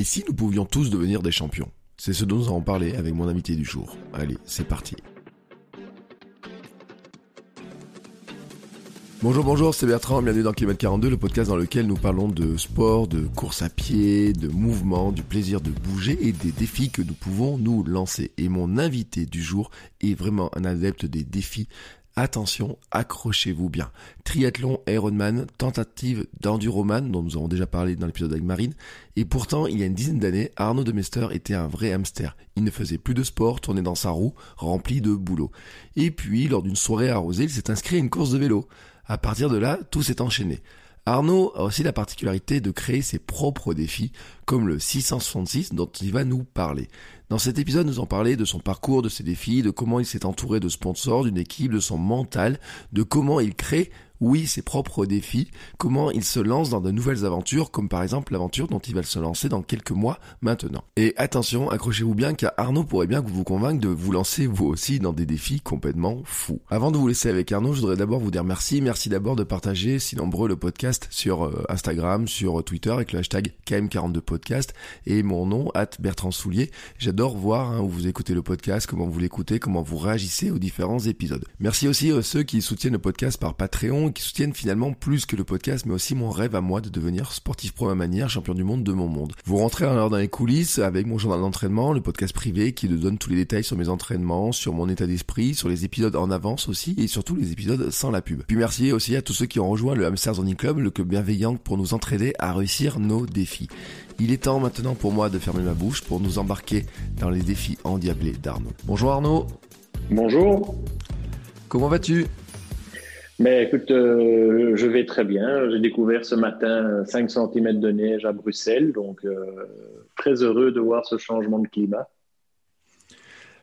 Et si nous pouvions tous devenir des champions? C'est ce dont nous allons parler avec mon invité du jour. Allez, c'est parti. Bonjour, bonjour, c'est Bertrand, bienvenue dans Kilomètre 42, le podcast dans lequel nous parlons de sport, de course à pied, de mouvement, du plaisir de bouger et des défis que nous pouvons nous lancer. Et mon invité du jour est vraiment un adepte des défis Attention, accrochez-vous bien. Triathlon, Ironman, tentative d'enduroman, dont nous avons déjà parlé dans l'épisode avec. Et pourtant, il y a une dizaine d'années, Arnaud de Mester était un vrai hamster. Il ne faisait plus de sport, tournait dans sa roue, rempli de boulot. Et puis, lors d'une soirée arrosée, il s'est inscrit à une course de vélo. À partir de là, tout s'est enchaîné. Arnaud a aussi la particularité de créer ses propres défis, comme le 666 dont il va nous parler. Dans cet épisode, nous en parler de son parcours, de ses défis, de comment il s'est entouré de sponsors, d'une équipe, de son mental, de comment il crée oui, ses propres défis, comment il se lance dans de nouvelles aventures, comme par exemple l'aventure dont il va se lancer dans quelques mois maintenant. Et attention, accrochez-vous bien car Arnaud pourrait bien vous convaincre de vous lancer vous aussi dans des défis complètement fous. Avant de vous laisser avec Arnaud, je voudrais d'abord vous dire merci. Merci d'abord de partager si nombreux le podcast sur euh, Instagram, sur Twitter avec le hashtag KM42podcast et mon nom, at Bertrand Soulier. J'adore voir hein, où vous écoutez le podcast, comment vous l'écoutez, comment vous réagissez aux différents épisodes. Merci aussi à ceux qui soutiennent le podcast par Patreon qui soutiennent finalement plus que le podcast, mais aussi mon rêve à moi de devenir sportif pro à ma manière, champion du monde de mon monde. Vous rentrez alors dans les coulisses avec mon journal d'entraînement, le podcast privé qui donne tous les détails sur mes entraînements, sur mon état d'esprit, sur les épisodes en avance aussi, et surtout les épisodes sans la pub. Puis merci aussi à tous ceux qui ont rejoint le Hamster Zoning Club, le club bienveillant pour nous entraider à réussir nos défis. Il est temps maintenant pour moi de fermer ma bouche pour nous embarquer dans les défis endiablés d'Arnaud. Bonjour Arnaud. Bonjour. Comment vas-tu? Mais écoute, euh, je vais très bien. J'ai découvert ce matin 5 cm de neige à Bruxelles, donc euh, très heureux de voir ce changement de climat.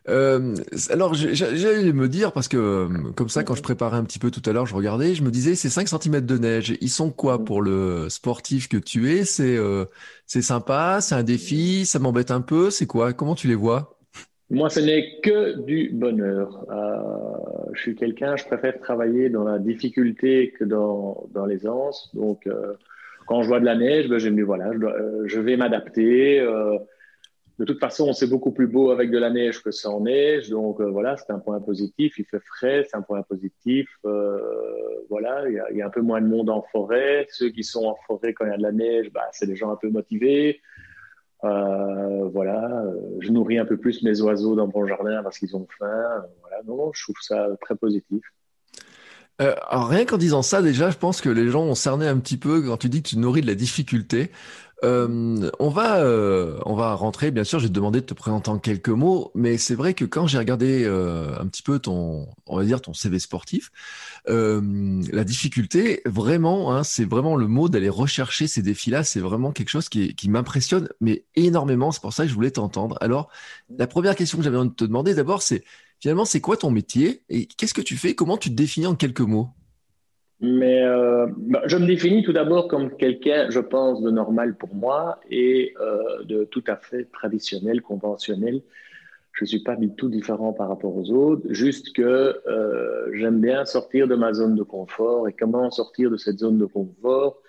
Euh, alors, j'allais me dire, parce que comme ça, quand je préparais un petit peu tout à l'heure, je regardais, je me disais, ces 5 cm de neige, ils sont quoi pour le sportif que tu es? C'est c'est sympa, c'est un défi, ça m'embête un peu, c'est quoi? Comment tu les vois? Moi, ce n'est que du bonheur. Euh, je suis quelqu'un, je préfère travailler dans la difficulté que dans, dans l'aisance. Donc, euh, quand je vois de la neige, ben, je me voilà, je, euh, je vais m'adapter. Euh, de toute façon, c'est beaucoup plus beau avec de la neige que sans neige. Donc, euh, voilà, c'est un point positif. Il fait frais, c'est un point positif. voilà, il y, a, il y, a, un peu moins de monde en forêt. Ceux qui sont en forêt quand il y a de la neige, bah, c'est des gens un peu motivés. Euh, voilà, euh, je nourris un peu plus mes oiseaux dans mon jardin parce qu'ils ont faim. Voilà, non, je trouve ça très positif. Euh, alors rien qu'en disant ça, déjà, je pense que les gens ont cerné un petit peu quand tu dis que tu nourris de la difficulté. Euh, on va euh, on va rentrer. Bien sûr, j'ai demandé de te présenter en quelques mots, mais c'est vrai que quand j'ai regardé euh, un petit peu ton on va dire ton CV sportif, la difficulté vraiment, hein, c'est vraiment le mot d'aller rechercher ces défis-là. C'est vraiment quelque chose qui, qui m'impressionne, mais énormément. C'est pour ça que je voulais t'entendre. Alors, la première question que j'avais envie de te demander d'abord, c'est finalement, c'est quoi ton métier et qu'est-ce que tu fais? Comment tu te définis en quelques mots? Mais euh, bah, je me définis tout d'abord comme quelqu'un, je pense, de normal pour moi et euh, de tout à fait traditionnel, conventionnel. Je ne suis pas du tout différent par rapport aux autres, juste que euh, j'aime bien sortir de ma zone de confort. Et comment sortir de cette zone de confort?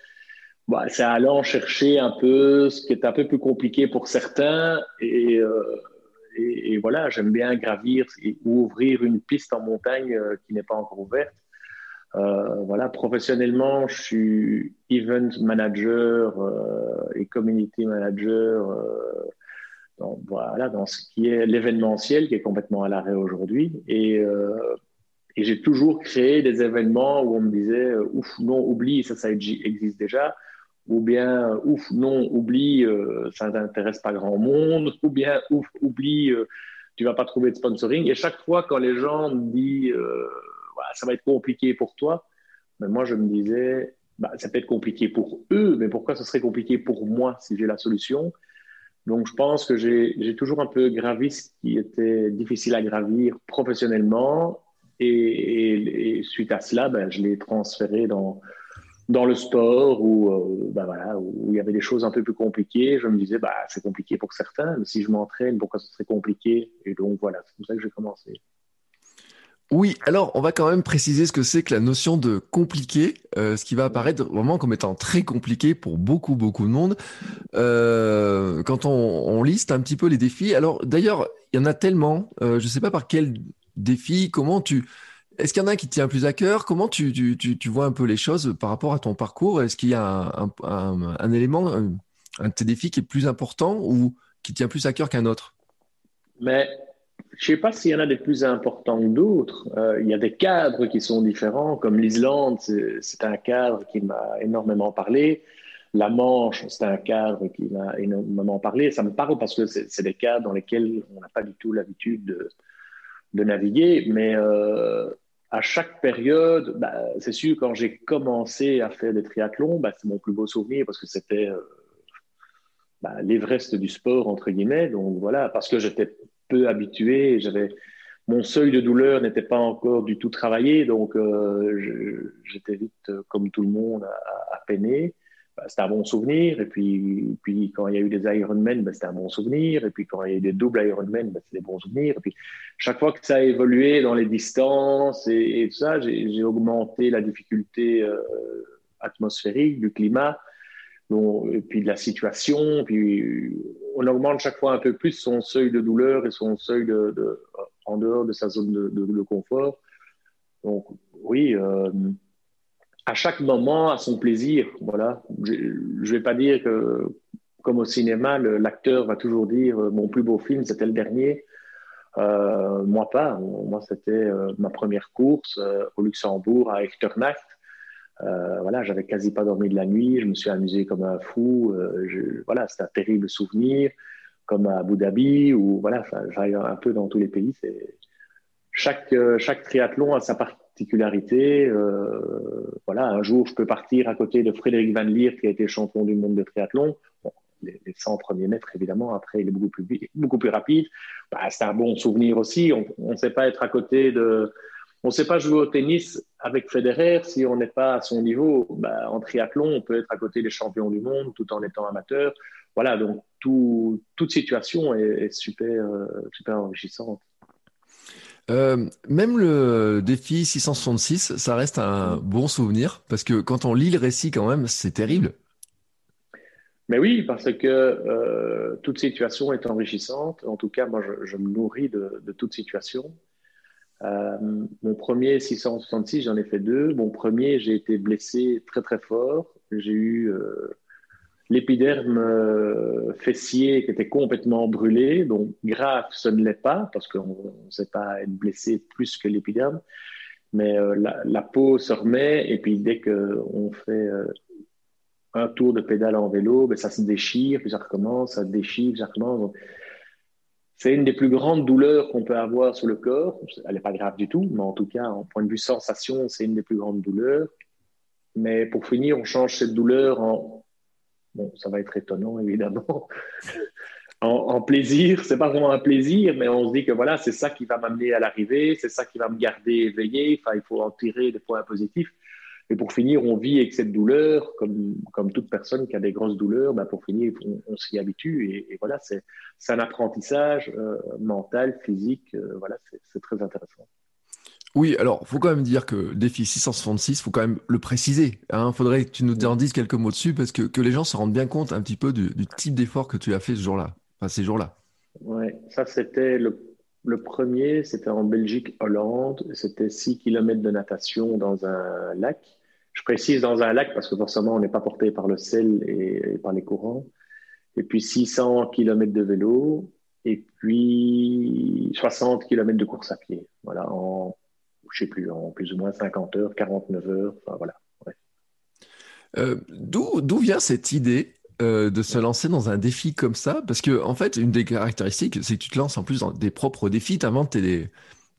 Bah, C'est allant chercher un peu ce qui est un peu plus compliqué pour certains. Et, et, voilà, j'aime bien gravir ou ouvrir une piste en montagne qui n'est pas encore ouverte. Euh, voilà, professionnellement, je suis event manager euh, et community manager euh, dans, voilà, dans ce qui est l'événementiel qui est complètement à l'arrêt aujourd'hui. Et, et j'ai toujours créé des événements où on me disait ouf, non, oublie, ça, ça existe déjà. Ou bien ouf, non, oublie, ça n'intéresse pas grand monde. Ou bien ouf, oublie, tu vas pas trouver de sponsoring. Et chaque fois, quand les gens me disent ça va être compliqué pour toi. Mais moi, je me disais, bah, ça peut être compliqué pour eux, mais pourquoi ce serait compliqué pour moi si j'ai la solution? Donc, je pense que j'ai toujours un peu gravi ce qui était difficile à gravir professionnellement. Et, suite à cela, ben, je l'ai transféré dans, le sport où, euh, bah où il y avait des choses un peu plus compliquées, je me disais, bah, c'est compliqué pour certains, mais si je m'entraîne, pourquoi ce serait compliqué? Et donc voilà, c'est comme ça que j'ai commencé. Oui, alors on va quand même préciser ce que c'est que la notion de compliqué, euh, ce qui va apparaître vraiment comme étant très compliqué pour beaucoup, beaucoup de monde. Euh, quand on, on, liste un petit peu les défis, alors d'ailleurs, il y en a tellement, je ne sais pas par quel défi, comment tu est-ce qu'il y en a qui tient plus à cœur? Comment tu, vois un peu les choses par rapport à ton parcours? Est-ce qu'il y a un, élément, un, de tes défis qui est plus important ou qui tient plus à cœur qu'un autre? Mais je ne sais pas s'il y en a des plus importants que d'autres. Euh, il y a des cadres qui sont différents, comme l'Islande, c'est un cadre qui m'a énormément parlé. La Manche, c'est un cadre qui m'a énormément parlé. Ça me parle parce que c'est des cadres dans lesquels on n'a pas du tout l'habitude de, naviguer. Mais euh, à chaque période, bah, c'est sûr, quand j'ai commencé à faire des triathlons, bah, c'est mon plus beau souvenir parce que c'était euh, bah, l'Everest du sport, entre guillemets. Donc voilà, parce que j'étais peu habitué, j'avais mon seuil de douleur n'était pas encore du tout travaillé, donc euh, j'étais vite, euh, comme tout le monde, à, peiner. Bah, c'était un bon souvenir. Et puis, puis quand il y a eu des Ironman, ben, c'était un bon souvenir. Et puis quand il y a eu des doubles Ironman, ben, c'était des bons souvenirs. Et puis chaque fois que ça a évolué dans les distances et, tout ça, j'ai augmenté la difficulté euh, atmosphérique du climat. Et puis de la situation, puis on augmente chaque fois un peu plus son seuil de douleur et son seuil de, en dehors de sa zone de, confort. Donc oui, euh, à chaque moment à son plaisir. Voilà. Je ne vais pas dire que, comme au cinéma, l'acteur va toujours dire euh, mon plus beau film, c'était le dernier. Euh, moi, pas. Moi, c'était ma première course au Luxembourg à Echternach. Voilà, j'avais quasi pas dormi de la nuit. Je me suis amusé comme un fou. Je, voilà, c'était un terrible souvenir, comme à Abu Dhabi ou voilà, j'arrive un peu dans tous les pays. Chaque, chaque triathlon a sa particularité. Euh, voilà, un jour, je peux partir à côté de Frédéric Van Lier, qui a été champion du monde de triathlon. les, 100 premiers mètres, évidemment, après, il est beaucoup plus, beaucoup plus rapide. Bah, c'est un bon souvenir aussi. On ne sait pas être à côté de. On ne sait pas jouer au tennis avec Federer si on n'est pas à son niveau. Bah, en triathlon, on peut être à côté des champions du monde tout en étant amateur. Voilà, donc tout, toute situation est, super, euh, super enrichissante. Euh, même le défi 666, ça reste un bon souvenir parce que quand on lit le récit, quand même, c'est terrible. Mais oui, parce que euh, toute situation est enrichissante. En tout cas, moi, je, me nourris de, toute situation. Euh, mon premier 666, j'en ai fait deux. Mon premier, j'ai été blessé très très fort. J'ai eu l'épiderme euh, fessier qui était complètement brûlé. Donc, grave, ce ne l'est pas, parce qu'on ne sait pas être blessé plus que l'épiderme. Mais euh, la, peau se remet, et puis dès qu'on fait euh, un tour de pédale en vélo, ben, ça se déchire, puis ça recommence, ça déchire, puis ça recommence. C'est une des plus grandes douleurs qu'on peut avoir sur le corps. Elle n'est pas grave du tout, mais en tout cas, en point de vue sensation, c'est une des plus grandes douleurs. Mais pour finir, on change cette douleur en Bon, ça va être étonnant, évidemment. en, plaisir, c'est pas vraiment un plaisir, mais on se dit que voilà, c'est ça qui va m'amener à l'arrivée, c'est ça qui va me garder éveillé. Enfin, il faut en tirer des points positifs. Et pour finir, on vit avec cette douleur, comme, comme toute personne qui a des grosses douleurs. Ben pour finir, on, s'y habitue. Et, voilà, c'est un apprentissage euh, mental, physique. Euh, voilà, c'est très intéressant. Oui, alors, faut quand même dire que défi 666, faut quand même le préciser. Hein. Faudrait que tu nous en dises quelques mots dessus parce que, que les gens se rendent bien compte un petit peu du, type d'effort que tu as fait ce jour-là, enfin ces jours-là. Ouais, ça c'était le, le, premier, c'était en Belgique, Hollande. C'était 6 km de natation dans un lac. Je précise dans un lac parce que forcément on n'est pas porté par le sel et, et, par les courants. Et puis 600 km de vélo et puis 60 km de course à pied. Voilà, en je sais plus, en plus ou moins 50 heures, 49 heures, enfin voilà. Euh, d'où vient cette idée euh, de se lancer dans un défi comme ça? Parce que en fait, une des caractéristiques, c'est que tu te lances en plus dans des propres défis, tu inventes tes,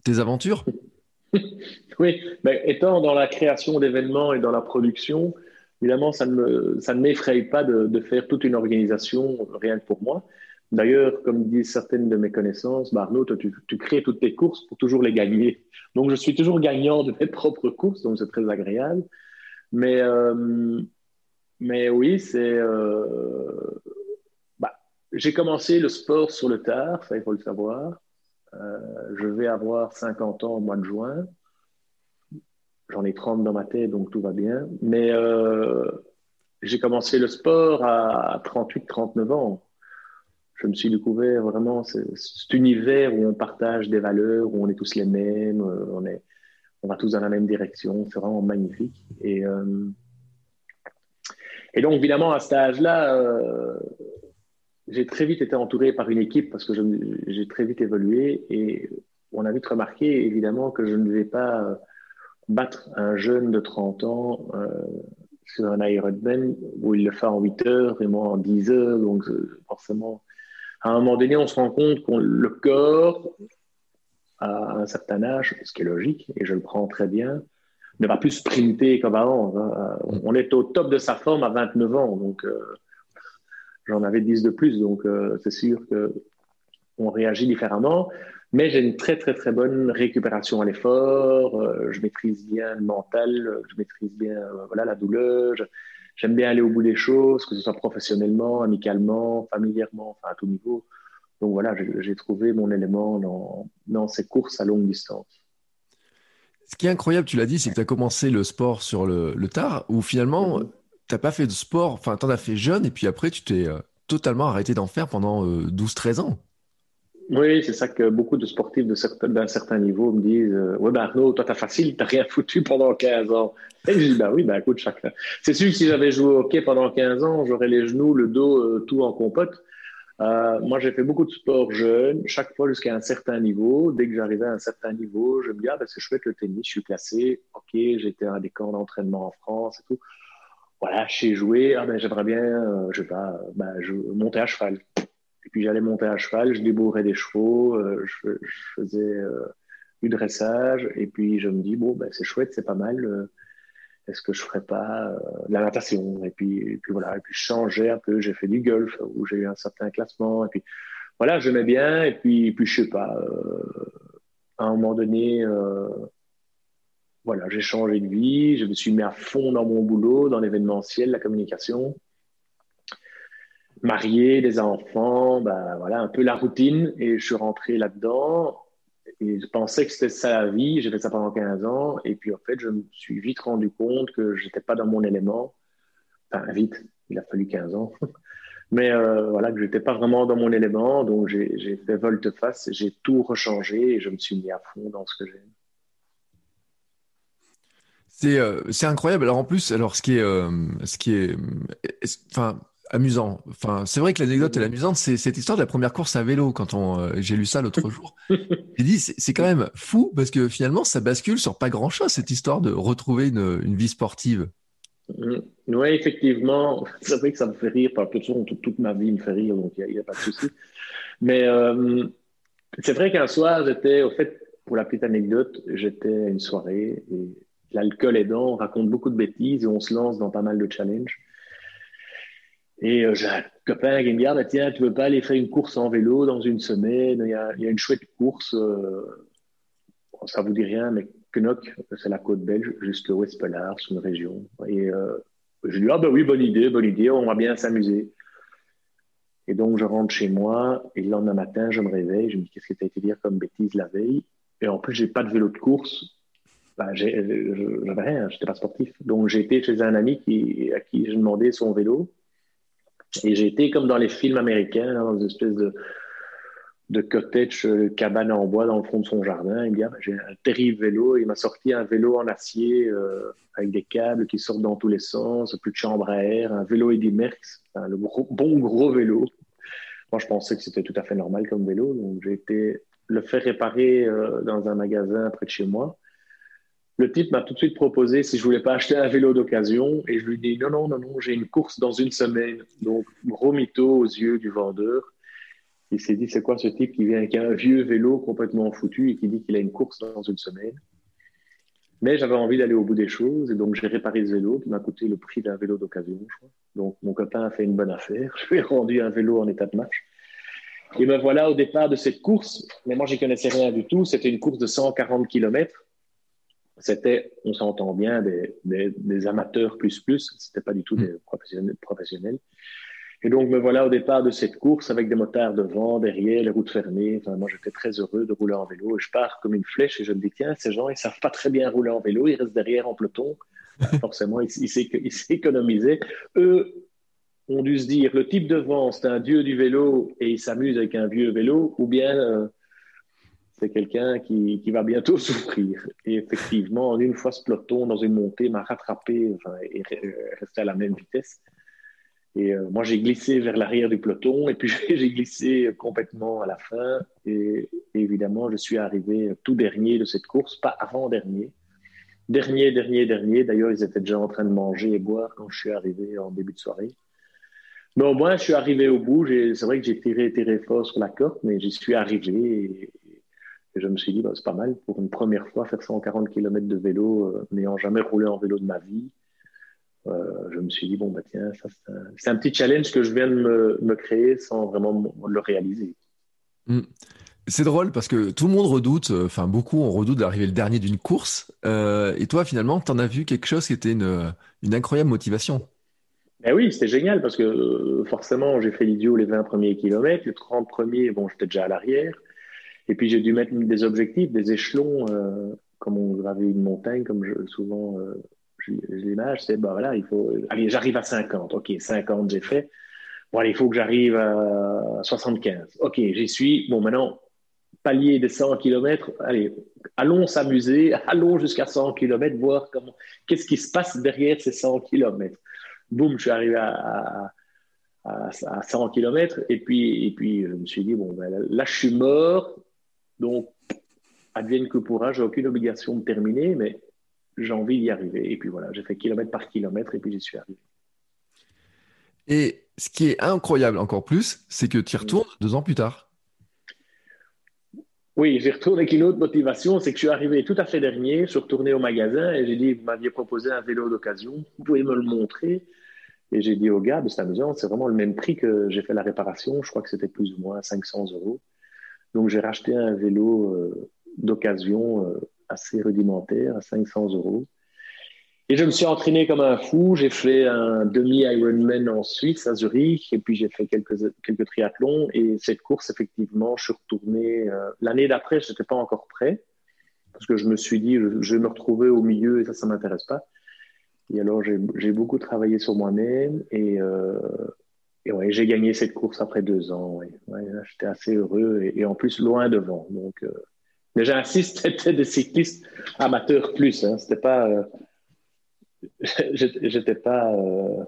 tes aventures. oui, mais étant dans la création d'événements et dans la production, évidemment, ça ne, ne m'effraie pas de, de, faire toute une organisation rien pour moi. D'ailleurs, comme disent certaines de mes connaissances, bah Arnaud, tu, tu, crées toutes tes courses pour toujours les gagner. Donc, je suis toujours gagnant de mes propres courses, donc c'est très agréable. Mais, euh, mais oui, c'est. Euh, bah, j'ai commencé le sport sur le tard, ça il faut le savoir. Euh, je vais avoir 50 ans au mois de juin. J'en ai 30 dans ma tête, donc tout va bien. Mais euh, j'ai commencé le sport à 38-39 ans je me suis découvert vraiment cet univers où on partage des valeurs, où on est tous les mêmes, euh, on, est, on va tous dans la même direction. C'est vraiment magnifique. Et, donc, évidemment, à cet âge-là, j'ai très vite été entouré par une équipe parce que j'ai très vite évolué et on a vite remarqué, évidemment, que je ne vais pas battre un jeune de 30 ans sur un Ironman où il le fait en 8 heures et moi en 10 heures. Donc, forcément, à un moment donné, on se rend compte que le corps, à un certain âge, ce qui est logique, et je le prends très bien, ne va plus sprinter comme avant. Hein. On est au top de sa forme à 29 ans, donc euh, j'en avais 10 de plus, donc euh, c'est sûr qu'on réagit différemment. Mais j'ai une très très très bonne récupération à l'effort. Euh, je maîtrise bien le mental, je maîtrise bien voilà la douleur j'aime bien aller au bout des choses, que ce soit professionnellement, amicalement, familièrement, enfin à tout niveau. Donc voilà, j'ai trouvé mon élément dans, dans, ces courses à longue distance. Ce qui est incroyable, tu l'as dit, c'est que tu as commencé le sport sur le, tard, où finalement, n'as pas fait de sport, enfin, tu en as fait jeune, et puis après, tu t'es euh, totalement arrêté d'en faire pendant 12-13 euh, ans. Oui, c'est ça que beaucoup de sportifs d'un certain, certain, niveau me disent euh, Ouais, ben Arnaud, toi, t'as facile, t'as rien foutu pendant 15 ans. Et je dis Ben oui, ben écoute, chacun. C'est sûr que si j'avais joué au hockey pendant 15 ans, j'aurais les genoux, le dos, euh, tout en compote. Moi, j'ai fait beaucoup de sport jeune, chaque fois jusqu'à un certain niveau. Dès que j'arrivais à un certain niveau, je me dis Ah, ben c'est chouette le tennis, je suis placé. Ok, j'étais à des camps d'entraînement en France et tout. Voilà, je sais jouer. Ah, ben j'aimerais bien, euh, je sais pas, ben, je, monter à cheval et puis j'allais monter à cheval, je débourrais des chevaux, euh, je, faisais euh, du dressage. Et puis je me dis, bon, ben, c'est chouette, c'est pas mal. Euh, est-ce que je ferais pas la natation et puis, puis voilà. Et puis je changeais un peu. J'ai fait du golf où j'ai eu un certain classement. Et puis voilà, j'aimais bien. Et puis, puis je sais pas. à un moment donné, voilà, j'ai changé de vie. Je me suis mis à fond dans mon boulot, dans l'événementiel, la communication marié, des enfants, ben voilà, un peu la routine. Et je suis rentré là-dedans. Et je pensais que c'était ça la vie. J'ai fait ça pendant 15 ans. Et puis, en fait, je me suis vite rendu compte que j'étais pas dans mon élément. Enfin, vite, il a fallu 15 ans. Mais euh, voilà, que j'étais pas vraiment dans mon élément. Donc, j'ai fait volte-face. J'ai tout rechangé et je me suis mis à fond dans ce que j'aime. C'est euh, incroyable. Alors, en plus, alors, ce qui est, euh, ce qui est, enfin, amusant. Enfin, c'est vrai que l'anecdote est amusante, c'est cette histoire de la première course à vélo. Quand on, euh, j'ai lu ça l'autre jour, j'ai dit c'est quand même fou parce que finalement ça bascule sur pas grand chose cette histoire de retrouver une, vie sportive. Mm. Oui, effectivement, c'est vrai que ça me fait rire. Par toute, toute, toute ma vie me fait rire, donc il n'y a, pas de souci. Mais euh, c'est vrai qu'un soir, j'étais, au fait, pour la petite anecdote, j'étais à une soirée et l'alcool aidant, on raconte beaucoup de bêtises et on se lance dans pas mal de challenges. Et euh, j'ai un copain qui me dit ah, Tiens, tu veux pas aller faire une course en vélo dans une semaine? Il y a, une chouette course. Euh, ça vous dit rien, mais Knock, c'est la côte belge, jusqu'au West-Pelard, c'est une région. Et euh, je lui dis Ah, ben oui, bonne idée, bonne idée, on va bien s'amuser. Et donc, je rentre chez moi et le lendemain matin, je me réveille. Je me dis Qu'est-ce que tu as été dire comme bêtise la veille? Et en plus, j'ai pas de vélo de course. Ben, j'avais rien, j'étais pas sportif. Donc, été chez un ami qui, à qui j'ai demandé son vélo. Et été comme dans les films américains, dans une espèce de, de cottage, euh, cabane en bois dans le fond de son jardin. Il me dit ah, J'ai un terrible vélo. Il m'a sorti un vélo en acier euh, avec des câbles qui sortent dans tous les sens, plus de chambre à air, un vélo Eddy Merckx, le bon gros vélo. Moi, je pensais que c'était tout à fait normal comme vélo. Donc, j'ai été le faire réparer euh, dans un magasin près de chez moi. Le type m'a tout de suite proposé si je voulais pas acheter un vélo d'occasion et je lui dis non, non, non, non, j'ai une course dans une semaine. Donc, gros mytho aux yeux du vendeur. Il s'est dit, c'est quoi ce type qui vient avec un vieux vélo complètement foutu et qui dit qu'il a une course dans une semaine? Mais j'avais envie d'aller au bout des choses et donc j'ai réparé ce vélo qui m'a coûté le prix d'un vélo d'occasion. Donc mon copain a fait une bonne affaire. Je lui ai rendu un vélo en état de marche. Et me voilà au départ de cette course. Mais moi, j'y connaissais rien du tout. C'était une course de 140 km. C'était, on s'entend bien, des, des, des, amateurs plus plus. C'était pas du tout des professionnels. professionnels. Et donc, me voilà au départ de cette course avec des motards devant, derrière, les routes fermées. Enfin, moi, j'étais très heureux de rouler en vélo. Et je pars comme une flèche et je me dis, tiens, ces gens, ils savent pas très bien rouler en vélo. Ils restent derrière en peloton. Forcément, ils, s'économisaient. Eux ont dû se dire, le type de vent, c'est un dieu du vélo et il s'amuse avec un vieux vélo, ou bien euh, c'est quelqu'un qui, qui, va bientôt souffrir. Et effectivement, en une fois, ce peloton dans une montée m'a rattrapé et resté à la même vitesse. Et euh, moi, j'ai glissé vers l'arrière du peloton et puis j'ai glissé complètement à la fin. Et, évidemment, je suis arrivé tout dernier de cette course, pas avant-dernier. Dernier, dernier, dernier. D'ailleurs, ils étaient déjà en train de manger et boire quand je suis arrivé en début de soirée. Mais au moins, je suis arrivé au bout. C'est vrai que j'ai tiré, tiré fort sur la corde, mais j'y suis arrivé. Et, je me suis dit, bah, c'est pas mal pour une première fois faire 140 km de vélo, euh, n'ayant jamais roulé en vélo de ma vie. Euh, je me suis dit, bon, bah, tiens, ça, c'est un, petit challenge que je viens de me, me créer sans vraiment le réaliser. Hmm. C'est drôle parce que tout le monde redoute, euh, enfin beaucoup on redoute d'arriver le dernier d'une course. Et toi, finalement, tu en as vu quelque chose qui était une, une incroyable motivation? Ben oui, c'était génial parce que forcément, j'ai fait l'idiot les 20 premiers kilomètres. Les 30 premiers, bon, j'étais déjà à l'arrière. Et puis, j'ai dû mettre des objectifs, des échelons, euh, comme on gravait une montagne, comme je, souvent euh, l'image, c'est, bah voilà, il faut, allez, j'arrive à 50. OK, 50, j'ai fait. Bon, allez, il faut que j'arrive à 75. OK, j'y suis. Bon, maintenant, palier des 100 km. Allez, allons s'amuser, allons jusqu'à 100 km, voir comment, qu'est-ce qui se passe derrière ces 100 km. Boum, je suis arrivé à, à, à 100 km. Et puis, et puis, je me suis dit, bon, ben, là, je suis mort. Donc, advienne que pourra, j'ai aucune obligation de terminer, mais j'ai envie d'y arriver. Et puis voilà, j'ai fait kilomètre par kilomètre et puis j'y suis arrivé. Et ce qui est incroyable encore plus, c'est que tu y retournes deux ans plus tard. Oui, j'y retourne avec une autre motivation, c'est que je suis arrivé tout à fait dernier, je suis retourné au magasin et j'ai dit, vous m'aviez proposé un vélo d'occasion, vous pouvez me le montrer Et j'ai dit au gars, c'est amusant, c'est vraiment le même prix que j'ai fait la réparation, je crois que c'était plus ou moins 500 euros. Donc j'ai racheté un vélo euh, d'occasion euh, assez rudimentaire à 500 euros. Et je me suis entraîné comme un fou. J'ai fait un demi-Ironman en Suisse, à Zurich, et puis j'ai fait quelques, quelques triathlons. Et cette course, effectivement, je suis retourné. Euh, l'année d'après, je n'étais pas encore prêt, parce que je me suis dit, je, vais me retrouver au milieu, et ça, ça ne m'intéresse pas. Et alors, j'ai beaucoup travaillé sur moi-même, et, et ouais, j'ai gagné cette course après deux ans. Ouais. J'étais assez heureux, et, en plus, loin devant. Donc, euh, mais j'insiste, c'était des cyclistes amateurs plus. Hein. C'était pas euh, j'étais pas euh,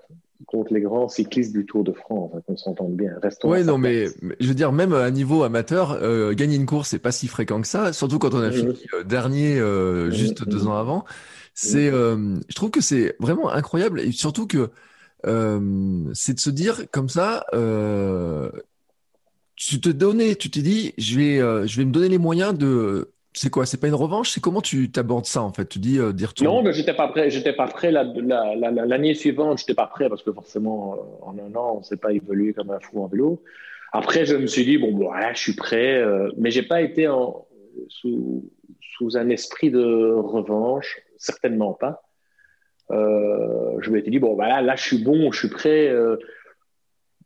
contre les grands cyclistes du Tour de France, hein, qu'on s'entende bien. Restons ouais, non, mais, je veux dire, même à niveau amateur, euh, gagner une course, c'est pas si fréquent que ça, surtout quand on a fini euh, dernier juste deux ans avant. C'est, je trouve que c'est vraiment incroyable et surtout que c'est de se dire comme ça, tu te donnais, tu t'es dit, je vais, je vais me donner les moyens de c'est quoi C'est pas une revanche? C'est comment tu t'abordes ça en fait? Tu dis euh, dire Non, mais j'étais pas prêt. J'étais pas prêt l'année la, la, suivante. J'étais pas prêt parce que forcément, euh, en un an, on s'est pas évolué comme un fou en vélo. Après, je me suis dit bon, voilà, je suis prêt, euh, mais j'ai pas été sous, sous un esprit de revanche, certainement pas. Euh, je m'étais dit bon, voilà, là, je suis bon, je suis prêt. Euh,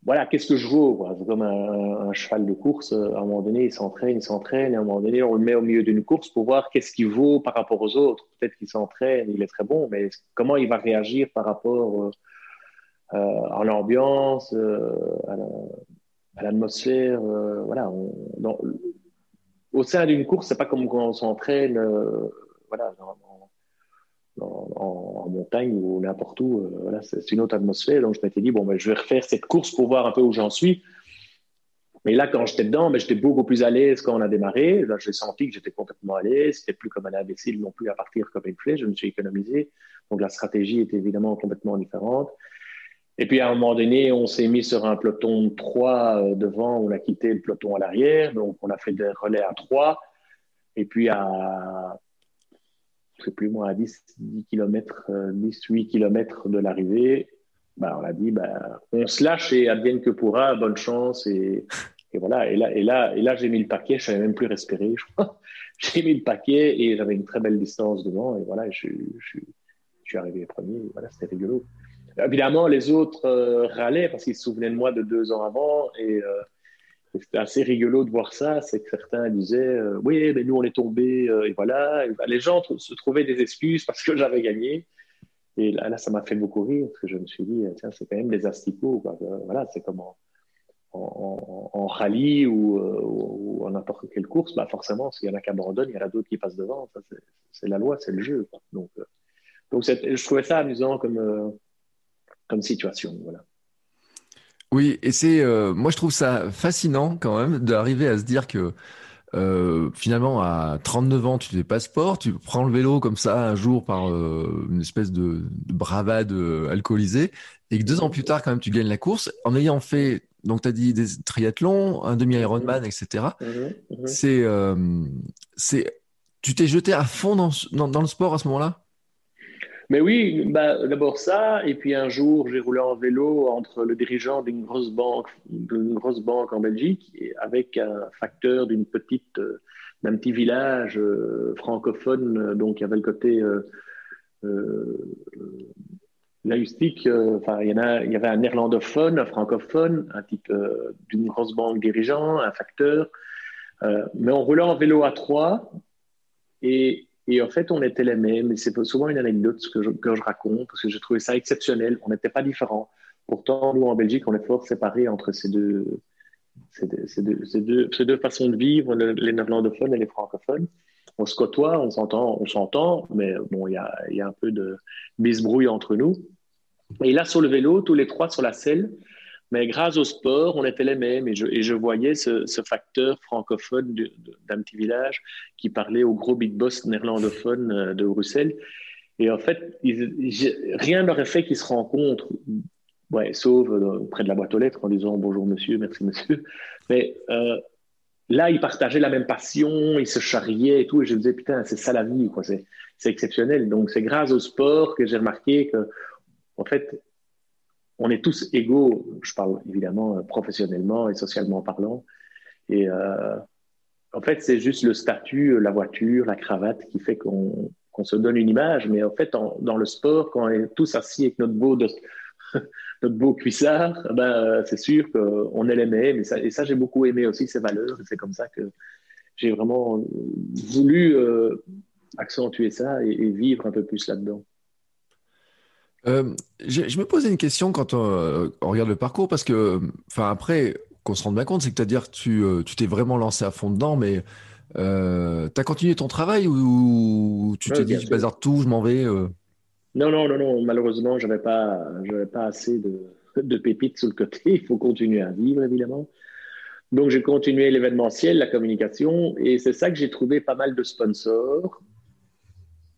voilà, qu'est-ce que je vaux C'est comme un, cheval de course. À un moment donné, il s'entraîne, il s'entraîne, et à un moment donné, on le met au milieu d'une course pour voir qu'est-ce qu'il vaut par rapport aux autres. Peut-être qu'il s'entraîne, il est très bon, mais comment il va réagir par rapport euh, euh à l'ambiance, euh, à l'atmosphère. Euh, voilà, au sein d'une course, c'est pas comme quand on s'entraîne. voilà, en, montagne ou n'importe où. Euh, voilà, c'est une autre atmosphère. Donc, je m'étais dit, bon, ben, je vais refaire cette course pour voir un peu où j'en suis. Mais là, quand j'étais dedans, ben, j'étais beaucoup plus à l'aise quand on a démarré. Là, j'ai senti que j'étais complètement à l'aise. C'était plus comme un imbécile non plus à partir comme une flèche. Je me suis économisé. Donc, la stratégie était évidemment complètement différente. Et puis, à un moment donné, on s'est mis sur un peloton de 3 euh, devant. On a quitté le peloton à l'arrière. Donc, on a fait des relais à 3. Et puis, à sais plus moi, à 10, 10 km, 10, 8 km de l'arrivée, bah, on a dit, bah, on se lâche et advienne que pourra, bonne chance. Et, voilà. Et là, et là, et là j'ai mis le paquet, je savais même plus respirer, je. J'ai mis le paquet et j'avais une très belle distance devant. Et voilà, je, je, je suis arrivé premier. voilà, c'était rigolo. Évidemment, les autres euh, râlaient parce qu'ils se souvenaient de moi de deux ans avant. Et, euh, c'était assez rigolo de voir ça. C'est que certains disaient euh, Oui, mais nous, on est tombés. et voilà. Bah, les gens se trouvaient des excuses parce que j'avais gagné. Et là, ça m'a fait beaucoup rire parce que je me suis dit Tiens, c'est quand même des asticots. Voilà, c'est comme en, rallye ou, ou, en n'importe quelle course. Bah forcément, s'il y en a qui abandonnent, il y en a d'autres qui passent devant. c'est la loi, c'est le jeu. Donc, donc je trouvais ça amusant comme comme situation. Voilà. Oui, et c'est, euh, moi je trouve ça fascinant quand même d'arriver à se dire que euh, finalement à 39 ans tu fais pas sport, tu prends le vélo comme ça un jour par euh, une espèce de, bravade alcoolisée et que deux ans plus tard quand même tu gagnes la course en ayant fait donc tu as dit des triathlons, un demi Ironman, etc. Mmh mmh c'est, c'est, tu t'es jeté à fond dans, dans le sport à ce moment-là? Mais oui, bah, d'abord ça, et puis un jour, j'ai roulé en vélo entre le dirigeant d'une grosse banque, d'une grosse banque en Belgique, avec un facteur d'une petite, euh, d'un petit village euh, francophone, euh, donc il y avait le côté euh, laïstique. Enfin, il y en a, il y avait un néerlandophone, un francophone, un type d'une grosse banque dirigeant, un facteur. mais on roulait en vélo à trois, et et en fait, on était les mêmes. C'est souvent une anecdote que je, raconte parce que j'ai trouvé ça exceptionnel. On n'était pas différents. Pourtant, nous, en Belgique, on est fort séparés entre ces deux, ces deux, ces deux façons de vivre, les néerlandophones et les francophones. On se côtoie, on s'entend, on s'entend, mais bon, il y a, y a un peu de bisbrouille entre nous. Et là, sur le vélo, tous les trois sur la selle, mais grâce au sport, on était les mêmes et je, voyais ce, facteur francophone d'un petit village qui parlait au gros big boss néerlandophone euh, de Bruxelles. Et en fait, rien n'aurait fait qu'ils se rencontrent, sauf euh, près de la boîte aux lettres en disant bonjour monsieur, merci monsieur. Mais euh, là, ils partageaient la même passion, ils se charriaient et tout. Et je disais, putain, c'est ça la vie, quoi. C'est exceptionnel. Donc, c'est grâce au sport que j'ai remarqué que, en fait, on est tous égaux, je parle évidemment euh, professionnellement et socialement parlant. Et euh, en fait, c'est juste le statut, la voiture, la cravate qui fait qu'on se donne une image. Mais en fait, dans le sport, quand on est tous assis avec notre beau, cuissard, ben, euh, c'est sûr qu'on est les mêmes. Et ça j'ai beaucoup aimé aussi ces valeurs. C'est comme ça que j'ai vraiment voulu accentuer ça et vivre un peu plus là-dedans. Euh, je, me posais une question quand on, regarde le parcours, parce que, enfin, après, qu'on se rende bien compte, c'est que dire tu euh, tu t'es vraiment lancé à fond dedans, mais euh, tu as continué ton travail ou tu t'es dit, je bazarde tout, je m'en vais Non, non, non, non, malheureusement, je n'avais pas, pas assez de, de pépites sur le côté. Il faut continuer à vivre, évidemment. Donc, j'ai continué l'événementiel, la communication, et c'est ça que j'ai trouvé pas mal de sponsors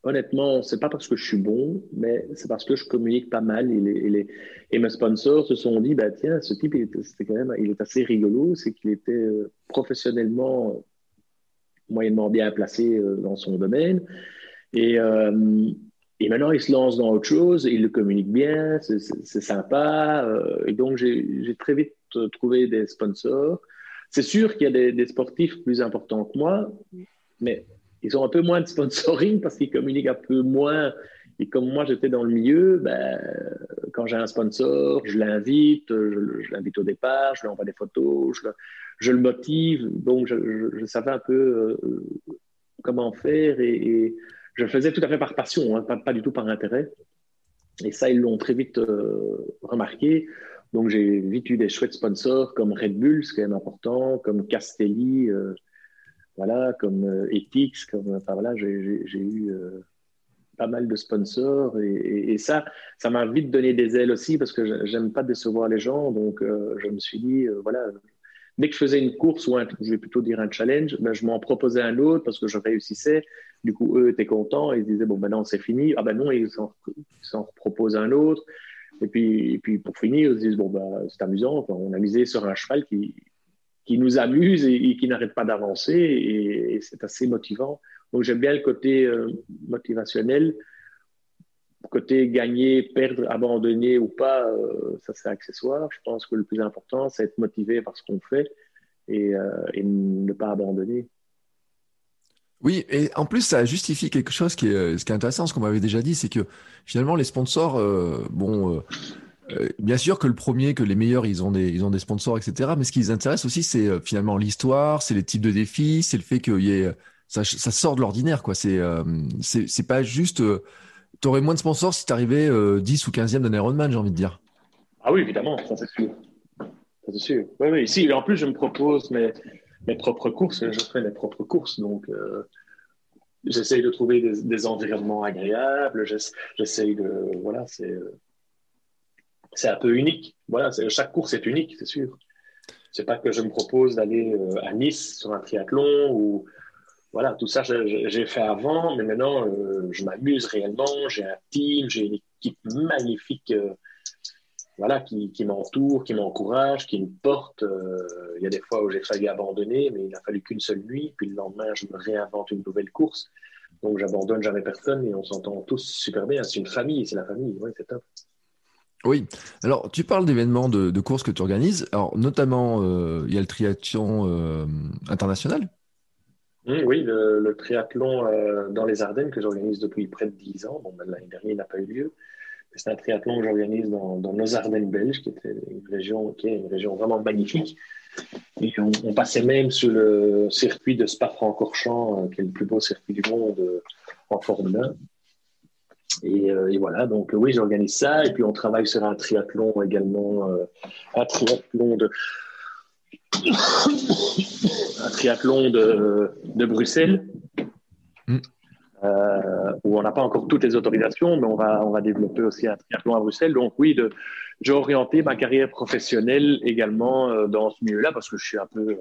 honnêtement, c'est pas parce que je suis bon, mais c'est parce que je communique pas mal. Et, mes sponsors se sont dit, bah, tiens, ce type, il est, quand même, il est assez rigolo. C'est qu'il était euh, professionnellement moyennement bien placé euh, dans son domaine. Et, euh, et maintenant, il se lance dans autre chose, il le communique bien, c'est sympa. et donc, j'ai très vite trouvé des sponsors. C'est sûr qu'il y a des, des sportifs plus importants que moi, mais ils ont un peu moins de sponsoring parce qu'ils communiquent un peu moins. Et comme moi, j'étais dans le milieu, ben, quand j'ai un sponsor, je l'invite, je, l'invite au départ, je lui envoie des photos, je le, motive. Donc, je, savais un peu euh, comment faire et, je le faisais tout à fait par passion, hein, pas, du tout par intérêt. Et ça, ils l'ont très vite euh, remarqué. Donc, j'ai vite eu des chouettes sponsors comme Red Bull, ce qui est important, comme Castelli. Euh, voilà, comme euh, Ethics, comme, voilà, j'ai eu euh, pas mal de sponsors et, ça, ça m'a vite donné des ailes aussi parce que j'aime pas décevoir les gens. Donc, euh, je me suis dit, voilà, dès que je faisais une course ou un, je vais plutôt dire un challenge, ben, je m'en proposais un autre parce que je réussissais. Du coup, eux étaient contents. Ils disaient, bon, ben non, c'est fini. Ah ben non, ils s'en proposent un autre. Et puis, et puis, pour finir, ils disent, bon, ben, c'est amusant. On a misé sur un cheval qui, qui nous amuse et, qui n'arrête pas d'avancer. Et, c'est assez motivant. Donc j'aime bien le côté euh, motivationnel. Côté gagner, perdre, abandonner ou pas, euh, ça c'est accessoire. Je pense que le plus important, c'est être motivé par ce qu'on fait et, et, ne pas abandonner. Oui, et en plus, ça justifie quelque chose qui est, ce qui est intéressant, ce qu'on m'avait déjà dit, c'est que finalement, les sponsors, bon, euh, bien sûr que le premier, que les meilleurs, ils ont des, sponsors, etc. Mais ce qui les intéresse aussi, c'est euh, finalement l'histoire, c'est les types de défis, c'est le fait qu'il y ait, ça, ça sort de l'ordinaire, quoi. C'est, euh, c'est, pas juste, tu aurais moins de sponsors si tu arrivais 10 ou 15e d'un Ironman, j'ai envie de dire. Ah oui, évidemment, ça c'est sûr. Ça c'est sûr. Oui, oui. Ici, en plus, je me propose mes, mes propres courses, je fais mes propres courses, donc j'essaye de trouver des, des environnements agréables, j'essaye de, voilà, c'est c'est un peu unique. Voilà, chaque course est unique, c'est sûr. C'est pas que je me propose d'aller euh, à Nice sur un triathlon ou voilà, tout ça j'ai fait avant, mais maintenant euh, je m'amuse réellement. J'ai un team, j'ai une équipe magnifique, euh, voilà, qui, m'entoure, qui m'encourage, qui me porte. Il y a des fois où j'ai failli abandonner, mais il n'a fallu qu'une seule nuit, puis le lendemain je me réinvente une nouvelle course. Donc j'abandonne jamais personne et on s'entend tous super bien. C'est une famille, c'est la famille, oui, c'est top. Oui, alors tu parles d'événements de, courses que tu organises. Alors notamment, euh, il y a le triathlon euh, international. Mmh, oui, le, triathlon euh, dans les Ardennes que j'organise depuis près de 10 ans. Bon, ben, l'année dernière, il n'a pas eu lieu. C'est un triathlon que j'organise dans, nos Ardennes belges, qui, était une région, qui est une région vraiment magnifique. Et on, passait même sur le circuit de Spa-Francorchamps, qui est le plus beau circuit du monde en Formule 1. Euh, et, voilà, donc oui, j'organise ça. Et puis on travaille sur un triathlon également, euh, un triathlon de. un triathlon de, de Bruxelles, mm. euh, où on n'a pas encore toutes les autorisations, mais on va, on va développer aussi un triathlon à Bruxelles. Donc oui, de, j'ai orienté ma carrière professionnelle également dans ce milieu-là parce que je suis un peu,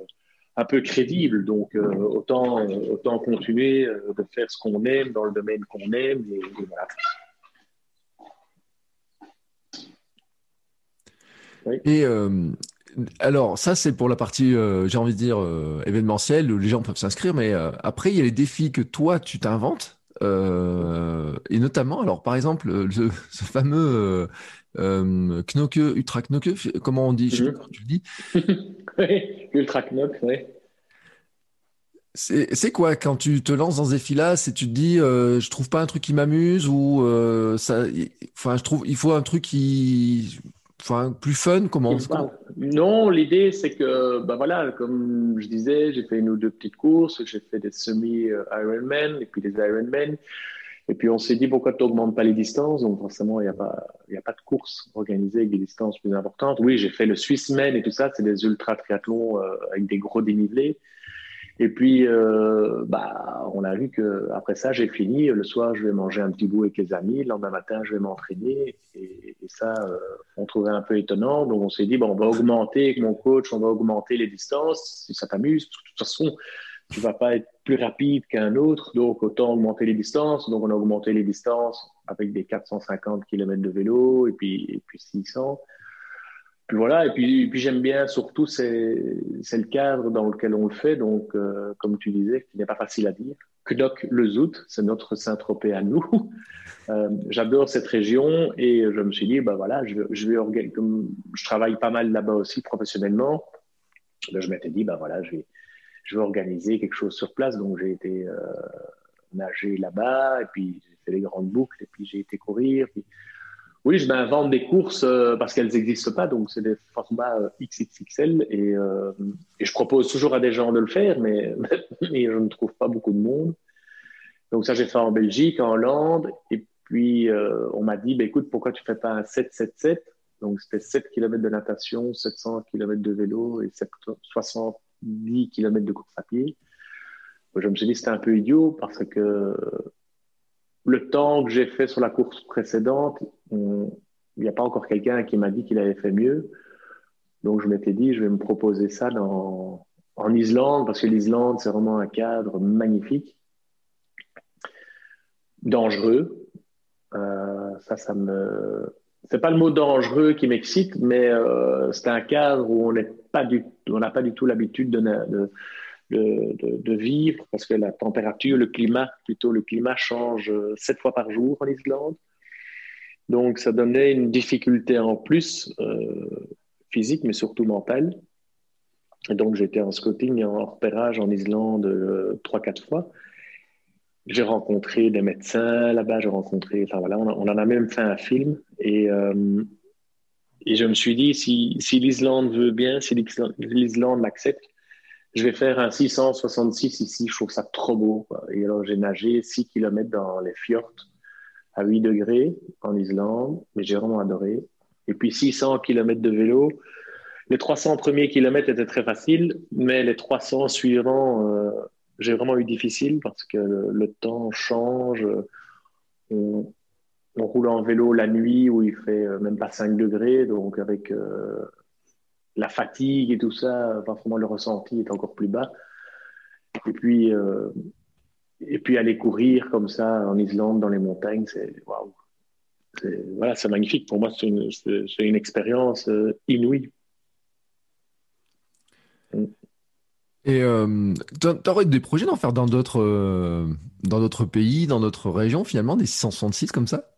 un peu crédible. Donc autant, autant continuer de faire ce qu'on aime dans le domaine qu'on aime. Et, et voilà. Et euh, alors, ça, c'est pour la partie, euh, j'ai envie de dire, euh, événementielle, où les gens peuvent s'inscrire, mais après, il y a les défis que toi, tu t'inventes. et notamment, alors par exemple, ce fameux Knoke, Ultra Knoke, comment on dit Je sais pas tu le dis. Ultra Knock, oui. C'est quoi quand tu te lances dans ce défi-là C'est tu te dis, je trouve pas un truc qui m'amuse ou ça, enfin, je trouve, il faut un truc qui, enfin, plus fun comment Non, l'idée c'est que, ben voilà, comme je disais, j'ai fait une ou deux petites courses, j'ai fait des semi-Ironman et puis des Ironman. Et puis on s'est dit pourquoi tu n'augmentes pas les distances? Donc forcément, il n'y a, pas, a pas de course organisée avec des distances plus importantes. Oui, j'ai fait le Swissman et tout ça, c'est des ultra triathlons euh, avec des gros dénivelés. Et puis, euh, bah, on a vu que après ça, j'ai fini. Le soir, je vais manger un petit bout avec les amis. Le lendemain matin, je vais m'entraîner. Et, ça, euh, on trouvait un peu étonnant. Donc, on s'est dit, bon, on va augmenter avec mon coach, on va augmenter les distances. Si ça t'amuse, de toute façon, tu vas pas être plus rapide qu'un autre. Donc, autant augmenter les distances. Donc, on a augmenté les distances avec des 450 km de vélo et puis, et puis 600 puis voilà, et puis, j'aime bien surtout, c'est le cadre dans lequel on le fait, donc euh, comme tu disais, qui n'est pas facile à dire. Knock le Zout, c'est notre Saint-Tropez à nous. Euh, J'adore cette région et je me suis dit, bah voilà, je, je travaille pas mal là-bas aussi professionnellement, ben, je m'étais dit, bah voilà, je vais, je vais organiser quelque chose sur place. Donc j'ai été euh, nager là-bas et puis j'ai fait les grandes boucles et puis j'ai été courir. Oui, je m'invente des courses euh, parce qu'elles n'existent pas, donc c'est des formats euh, XXXL et, euh, et, je propose toujours à des gens de le faire, mais, je ne trouve pas beaucoup de monde. Donc ça, j'ai fait en Belgique, en Hollande, et puis on m'a dit, bah, écoute, pourquoi tu fais pas un 7-7-7 Donc c'était 7 km de natation, 700 km de vélo et 70 km de course à pied. Je me suis dit, c'était un peu idiot parce que le temps que j'ai fait sur la course précédente, il n'y a pas encore quelqu'un qui m'a dit qu'il avait fait mieux. Donc je m'étais dit, je vais me proposer ça dans, en Islande, parce que l'Islande, c'est vraiment un cadre magnifique, dangereux. Euh, ça, ça me. C'est pas le mot dangereux qui m'excite, mais euh, c'est un cadre où on n'est pas du, on n'a pas du tout l'habitude de, de, de, vivre parce que la température, le climat, plutôt le climat change sept fois par jour en Islande. Donc ça donnait une difficulté en plus euh, physique, mais surtout mentale. Et donc j'étais en scouting et en repérage en Islande euh, trois, quatre fois. J'ai rencontré des médecins là-bas, j'ai rencontré, enfin voilà, on, en a même fait un film. Et, euh, et je me suis dit, si, l'Islande veut bien, si l'Islande l'accepte, je vais faire un 666 ici, je trouve ça trop beau. Et alors j'ai nagé 6 km dans les fjords à 8 degrés en Islande, mais j'ai vraiment adoré. Et puis 600 km de vélo. Les 300 premiers kilomètres étaient très faciles, mais les 300 suivants, euh, j'ai vraiment eu difficile parce que le, temps change. On, roule en vélo la nuit où il fait euh, même pas 5 degrés, donc avec euh, la fatigue et tout ça, forcément le ressenti est encore plus bas. Et puis, puis aller courir comme ça en Islande, dans les montagnes, c'est. Voilà, c'est magnifique. Pour moi, c'est une, expérience euh, inouïe. Et euh, tu aurais des projets d'en faire dans d'autres euh, dans d'autres pays, dans d'autres régions, finalement, des 666 comme ça?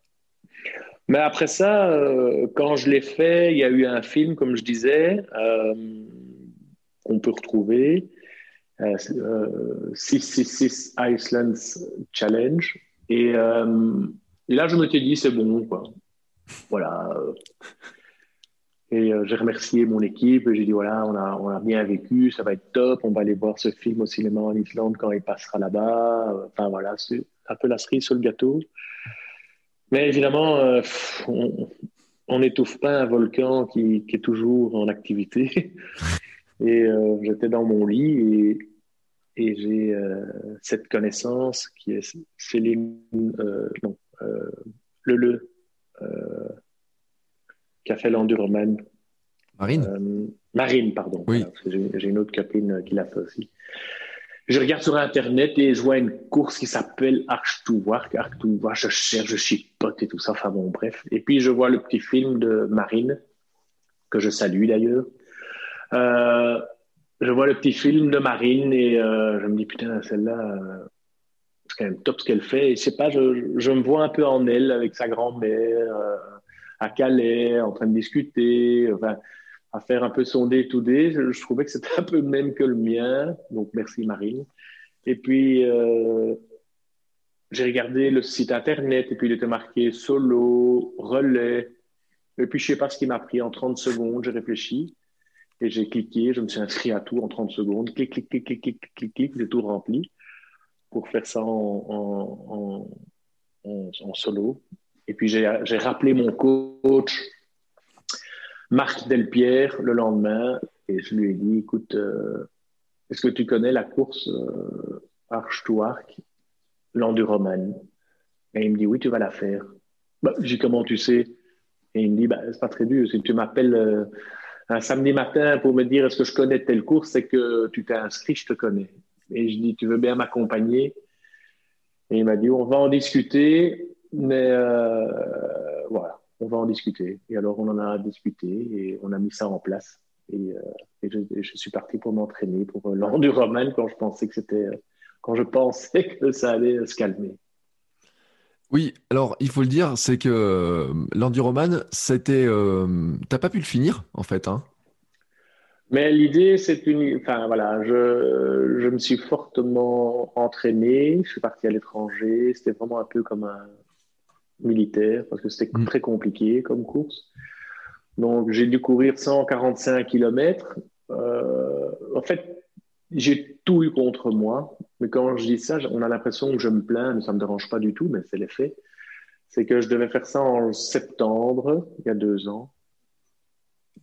Mais après ça, euh, quand je l'ai fait, il y a eu un film, comme je disais, qu'on peut retrouver. 666 euh, euh, Iceland Challenge. Et, euh, et, là, je me suis dit, c'est bon, quoi. Voilà. Et j'ai remercié mon équipe. J'ai dit, voilà, on a, on a bien vécu, ça va être top. On va aller voir ce film au cinéma en Islande quand il passera là-bas. Enfin, voilà, c'est un peu la cerise sur le gâteau. Mais évidemment, on n'étouffe pas un volcan qui, qui, est toujours en activité. Et j'étais dans mon lit et, et j'ai euh, cette connaissance qui est Céline, euh, non, euh, Le Le, qui a fait l'Enduroman. Marine Marine, pardon. Oui. j'ai une autre copine qui l'a fait aussi. Je regarde sur Internet et je vois une course qui s'appelle Arch to Work. Arch to Work, je cherche, je chipote et tout ça. Enfin bon, bref. Et puis je vois le petit film de Marine, que je salue d'ailleurs. Euh, je vois le petit film de Marine et euh, je me dis, putain, celle-là, euh, c'est quand même top ce qu'elle fait. Et je sais pas, je, je, me vois un peu en elle avec sa grand-mère à Calais, en train de discuter, enfin, à faire un peu son day to day. Je, trouvais que c'était un peu le même que le mien. Donc, merci Marine. Et puis, j'ai regardé le site internet et puis il était marqué solo, relais. Et puis, je sais pas ce qui m'a pris en 30 secondes, j'ai réfléchi. Et j'ai cliqué, je me suis inscrit à tout en 30 secondes. Clic, clic, clic, clic, clic, clic, clic, j'ai tout rempli pour faire ça en, en, solo. Et puis j'ai rappelé mon coach, Marc Delpierre, le lendemain, et je lui ai dit, écoute, euh, est-ce que tu connais la course euh, Arch to Arc, l'enduroman Et il me dit, oui, tu vas la faire. Bah, j'ai dit, comment tu sais? Et il me dit, bah, c'est pas très dur, si tu m'appelles... Euh, un samedi matin pour me dire est-ce que je connais telle course, c'est que tu t'es inscrit, je te connais. Et je dis, tu veux bien m'accompagner? Et il m'a dit, on va en discuter, mais euh, voilà, on va en discuter. Et alors, on en a discuté et on a mis ça en place. Et, euh, je, suis parti pour m'entraîner pour l'enduroman quand je pensais que c'était, quand je pensais que ça allait se calmer. Oui, alors il faut le dire, c'est que euh, l'enduroman, c'était, euh, t'as pas pu le finir en fait, hein. Mais l'idée, c'est une, enfin voilà, je, je me suis fortement entraîné, je suis parti à l'étranger, c'était vraiment un peu comme un militaire parce que c'était mm. très compliqué comme course. Donc j'ai dû courir 145 km. Euh, en fait, j'ai tout eu contre moi. Mais quand je dis ça, on a l'impression que je me plains, mais ça ne me dérange pas du tout, mais c'est l'effet. C'est que je devais faire ça en septembre, il y a deux ans.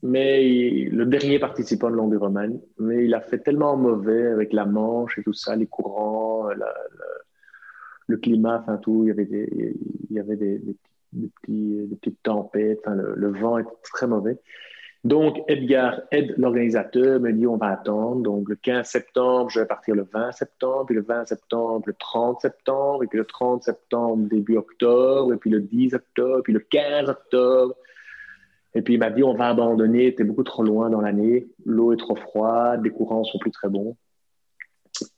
Mais le dernier participant de l'Enduroman, mais il a fait tellement mauvais avec la manche et tout ça, les courants, le climat, enfin tout, il y avait des, il y avait des, des petites tempêtes, le, le, vent était très mauvais. Donc, Edgar aide l'organisateur, me dit on va attendre. Donc, le 15 septembre, je vais partir le 20 septembre, puis le 20 septembre, le 30 septembre, et puis le 30 septembre, début octobre, et puis le 10 octobre, puis le 15 octobre. Et puis, il m'a dit on va abandonner, es beaucoup trop loin dans l'année, l'eau est trop froide, les courants sont plus très bons.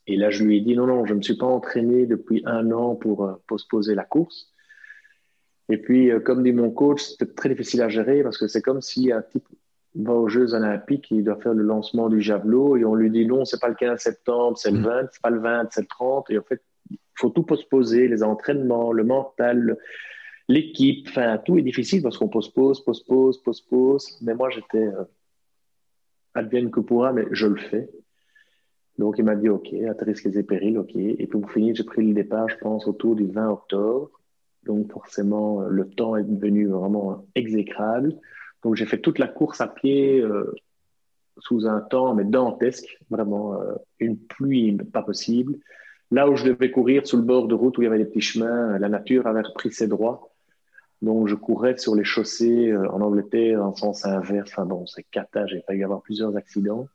Et là, je lui ai dit non, non, je ne me suis pas entraîné depuis un an pour euh, postposer la course. Et puis, euh, comme dit mon coach, c'était très difficile à gérer parce que c'est comme si un type va aux Jeux Olympiques, il doit faire le lancement du javelot et on lui dit non, c'est pas le 15 septembre, c'est le 20, mm. c'est pas le 20, c'est le 30. Et en fait, il faut tout postposer, les entraînements, le mental, l'équipe, enfin, tout est difficile parce qu'on postpose, postpose, postpose. Mais moi, j'étais euh, advienne que pourra, mais je le fais. Donc, il m'a dit, OK, à tes risques et périls, OK. Et pour finir, j'ai pris le départ, je pense, autour du 20 octobre. Donc, forcément, le temps est devenu vraiment exécrable. Donc, j'ai fait toute la course à pied euh, sous un temps, mais dantesque, vraiment euh, une pluie pas possible. Là où je devais courir sur le bord de route où il y avait des petits chemins, la nature avait repris ses droits. Donc, je courais sur les chaussées euh, en Angleterre en sens inverse. Enfin bon, c'est cata, j'ai failli avoir plusieurs accidents.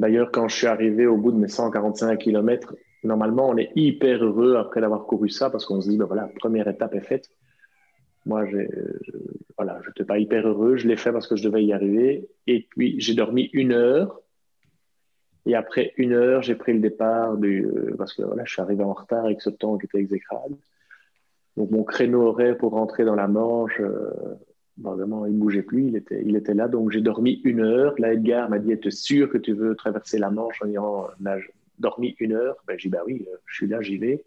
D'ailleurs, quand je suis arrivé au bout de mes 145 km, normalement, on est hyper heureux après d'avoir couru ça parce qu'on se dit, ben voilà, première étape est faite. Moi, je, voilà, n'étais pas hyper heureux. Je l'ai fait parce que je devais y arriver. Et puis, j'ai dormi une heure. Et après une heure, j'ai pris le départ du, euh, parce que voilà, je suis arrivé en retard avec ce temps qui était exécrable. Donc, mon créneau horaire pour rentrer dans la Manche, euh, il ne bougeait plus. Il était, il était là. Donc, j'ai dormi une heure. Là, Edgar m'a dit Es-tu sûr que tu veux traverser la Manche en ayant dormi une heure ben, J'ai dit Bah oui, euh, je suis là, j'y vais.